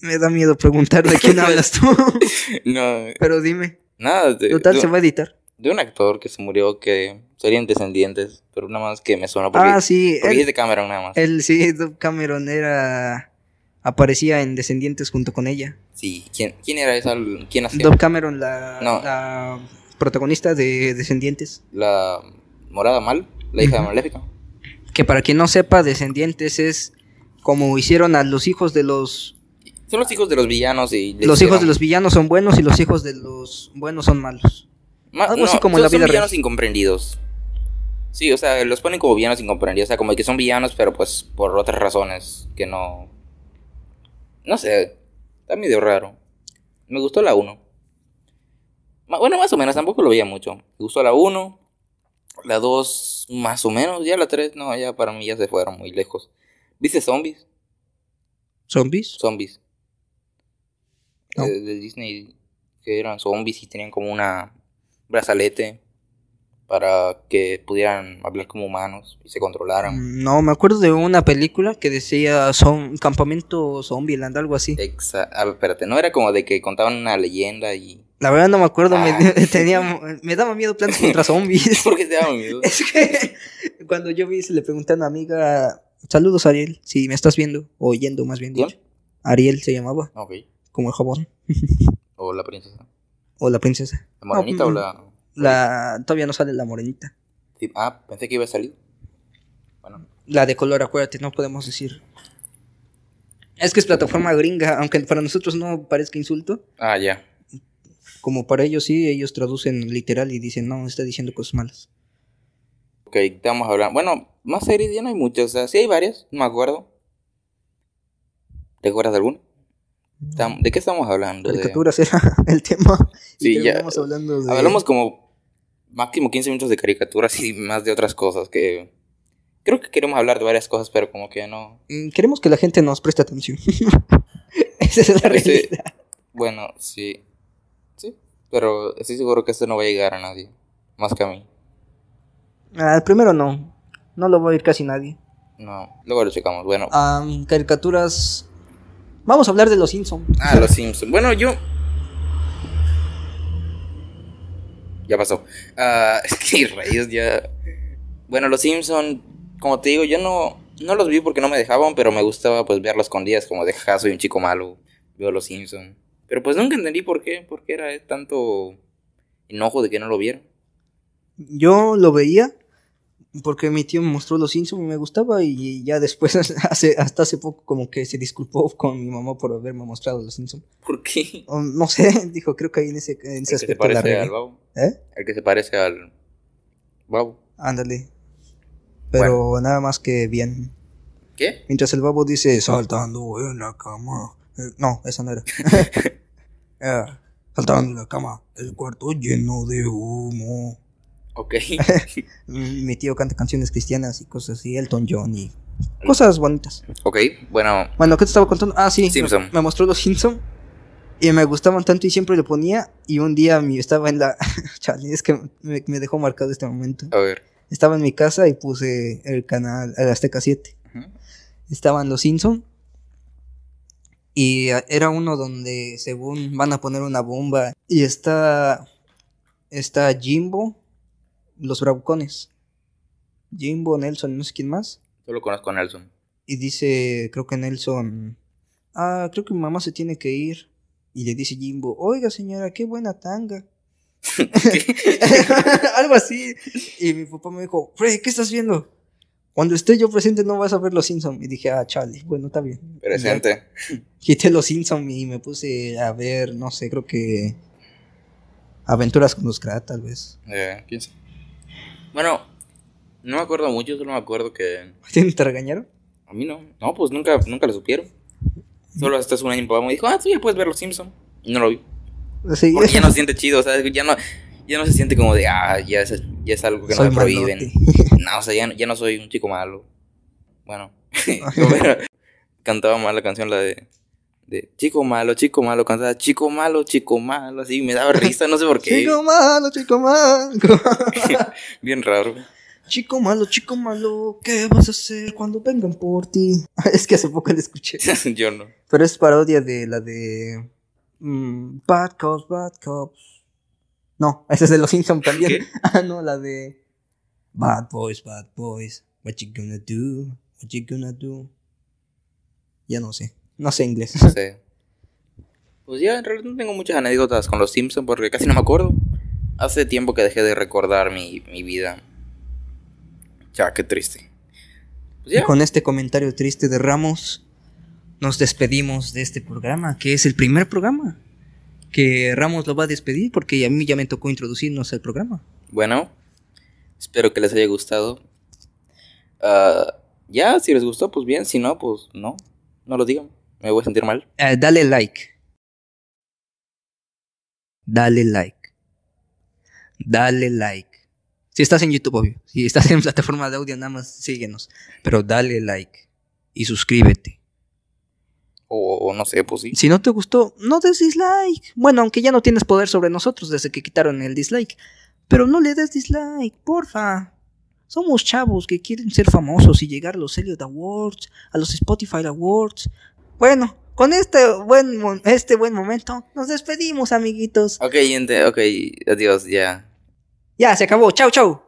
Me da miedo preguntar de quién hablas tú. No, Pero dime. nada, de, Total, se va a editar. De un actor que se murió que serían descendientes, pero nada más que me suena porque, Ah, sí. porque Él, es de Cameron nada más. él, sí, Cameron era... Aparecía en Descendientes junto con ella. Sí, ¿quién, quién era esa? ¿Quién hacía? Dove Cameron, la, No. la protagonista de Descendientes. La morada mal, la hija de Maléfica. Que para quien no sepa, Descendientes es como hicieron a los hijos de los... Son los hijos de los villanos y Los hijos de los villanos son buenos y los hijos de los buenos son malos. Algo así como en son- la son vida villanos real. incomprendidos. Sí, o sea, los ponen como villanos incomprendidos. O sea, como que son villanos, pero pues por otras razones que no. No sé. Está medio raro. Me gustó la 1. Ma- Bueno, más o menos, tampoco lo veía mucho. Me gustó la 1. La 2, más o menos. Ya la 3, no, ya para mí ya se fueron muy lejos. ¿Viste zombies? ¿Zombies? Zombies. No. Eh, de Disney. Que eran zombies y tenían como una brazalete. Para que pudieran hablar como humanos y se controlaran. Mm, No, me acuerdo de una película que decía son campamento Zombieland, algo así. Exa a ver, espérate, no era como de que contaban una leyenda y. La verdad no me acuerdo, me, Ah. tenía, me daba miedo Plantas contra Zombies. ¿Por qué te daba miedo? es que cuando yo vi, se le pregunté a una amiga, saludos Ariel, si me estás viendo, o oyendo más bien dicho. Ariel se llamaba, Ok. como el jabón, O la princesa. O la princesa. ¿La morenita No, o mm, la.? La, todavía no sale la morenita. Sí, Ah, pensé que iba a salir. Bueno, La de color, acuérdate, no podemos decir. Es que es plataforma gringa, aunque para nosotros no parezca insulto. ah, ya. Como para ellos sí, ellos traducen literal y dicen, no, está diciendo cosas malas. Ok, estamos hablando. Bueno, más series ya no hay muchas. O sea, sí hay varias, no me acuerdo. ¿Te acuerdas de alguna? ¿De qué estamos hablando? De- Caricaturas era el tema. Sí, ya. hablando de... Hablamos como máximo 15 minutos de caricaturas y más de otras cosas que... Creo que queremos hablar de varias cosas, pero como que no... Mm, Queremos que la gente nos preste atención. Esa es la Parece- realidad. Bueno, sí. Sí. Pero estoy seguro que esto no va a llegar a nadie. Más que a mí. Ah, primero no. No lo va a oír casi nadie. No. Luego lo checamos. Bueno. Am, caricaturas... Vamos a hablar de los Simpsons. Ah, los Simpsons. Bueno, yo... Ya pasó. Ah, es que rayos ya... Bueno, los Simpsons, como te digo, yo no, no los vi porque no me dejaban, pero me gustaba pues verlos con días como de ja, soy un chico malo, veo los Simpsons. Pero pues nunca entendí por qué, por qué era tanto enojo de que no lo vieron. Yo lo veía porque mi tío me mostró los Simpsons y me gustaba y ya después, hace, hasta hace poco, como que se disculpó con mi mamá por haberme mostrado los Simpsons. ¿Por qué? O no sé, dijo, creo que ahí en ese, en ese El que se aspecto la parece al babo. ¿Eh? El que se parece al babo. Ándale. Pero nada más que bien. ¿Qué? Mientras el babo dice saltando en la cama. Eh, no, esa no era. Eh, saltando en la cama. El cuarto lleno de humo. Ok. Mi tío canta canciones cristianas y cosas así. Elton John y cosas bonitas. ok, bueno. Bueno, ¿qué te estaba contando? Ah, sí. Simpson. Me, me mostró los Simpson y me gustaban tanto y siempre le ponía. Y un día mi, estaba en la. Chale, es que me, me dejó marcado este momento. A ver. Estaba en mi casa y puse el canal, el Azteca 7. Ujú. Estaban los Simpson y era uno donde según van a poner una bomba y está está Jimbo, los bravucones. Jimbo, Nelson, no sé quién más. Solo conozco a Nelson. Y dice, creo que Nelson, ah, creo que mi mamá se tiene que ir. Y le dice Jimbo, oiga señora, qué buena tanga. Algo así. Y mi papá me dijo, Freddy, ¿qué estás viendo? Cuando esté yo presente no vas a ver los Simpsons. Y dije, ah, chale, bueno, está bien. Ya Presente. Quité los Simpsons y me puse a ver, no sé, creo que... Aventuras con los Krat, tal vez. Eh, ¿Quién sabe? Bueno, no me acuerdo mucho, solo me acuerdo que... ¿Te regañaron? A mí no. No, pues nunca, nunca lo supieron. Solo hasta hace un año mi papá me dijo, ah, tú ya puedes ver los Simpsons. Y no lo vi. Sí, Porque ya no se siente chido, o sea, ya no, ya no se siente como de, ah, ya es, ya es algo que no Soy me prohíben. No, o sea, ya, no- ya no soy un chico malo. Bueno, cantaba mal la canción, la de, de Chico malo, chico malo, cantaba Chico malo, chico malo, así, me daba risa, no sé por qué. Chico malo, chico malo. Bien raro. Chico malo, chico malo, ¿qué vas a hacer cuando vengan por ti? es que hace poco la escuché. Yo no. Pero es parodia de la de. mm, bad Cops, Bad Cops. No, esa es de los Simpsons también. ¿Qué? ah, no, la de. Bad Boys, Bad Boys. What you gonna do? What you gonna do? Ya no sé. No sé inglés. No sé. Pues ya, en realidad no tengo muchas anécdotas con los Simpsons porque casi no me acuerdo. Hace tiempo que dejé de recordar mi, mi vida. Ya, qué triste. Pues Y ya. con este comentario triste de Ramos, nos despedimos de este programa, que es el primer programa. Que Ramos lo va a despedir porque a mí ya me tocó introducirnos al programa. Bueno, Espero que les haya gustado. Ah, ya, si les gustó, pues bien. Si no, pues no. No lo digan. Me voy a sentir mal. Eh, dale like. Dale like. Dale like. Si estás en YouTube, obvio. Si estás en plataforma de audio, nada más síguenos. Pero dale like. Y suscríbete. O, o no sé, pues sí. Si no te gustó, no des dislike. Bueno, aunque ya no tienes poder sobre nosotros desde que quitaron el dislike. Pero no le des dislike, porfa. Somos chavos que quieren ser famosos y llegar a los Elliot Awards, a los Spotify Awards. Bueno, con este buen, este buen momento, nos despedimos, amiguitos. Ok, gente, ok. Adiós, ya. Ya, se acabó. Chau, chau.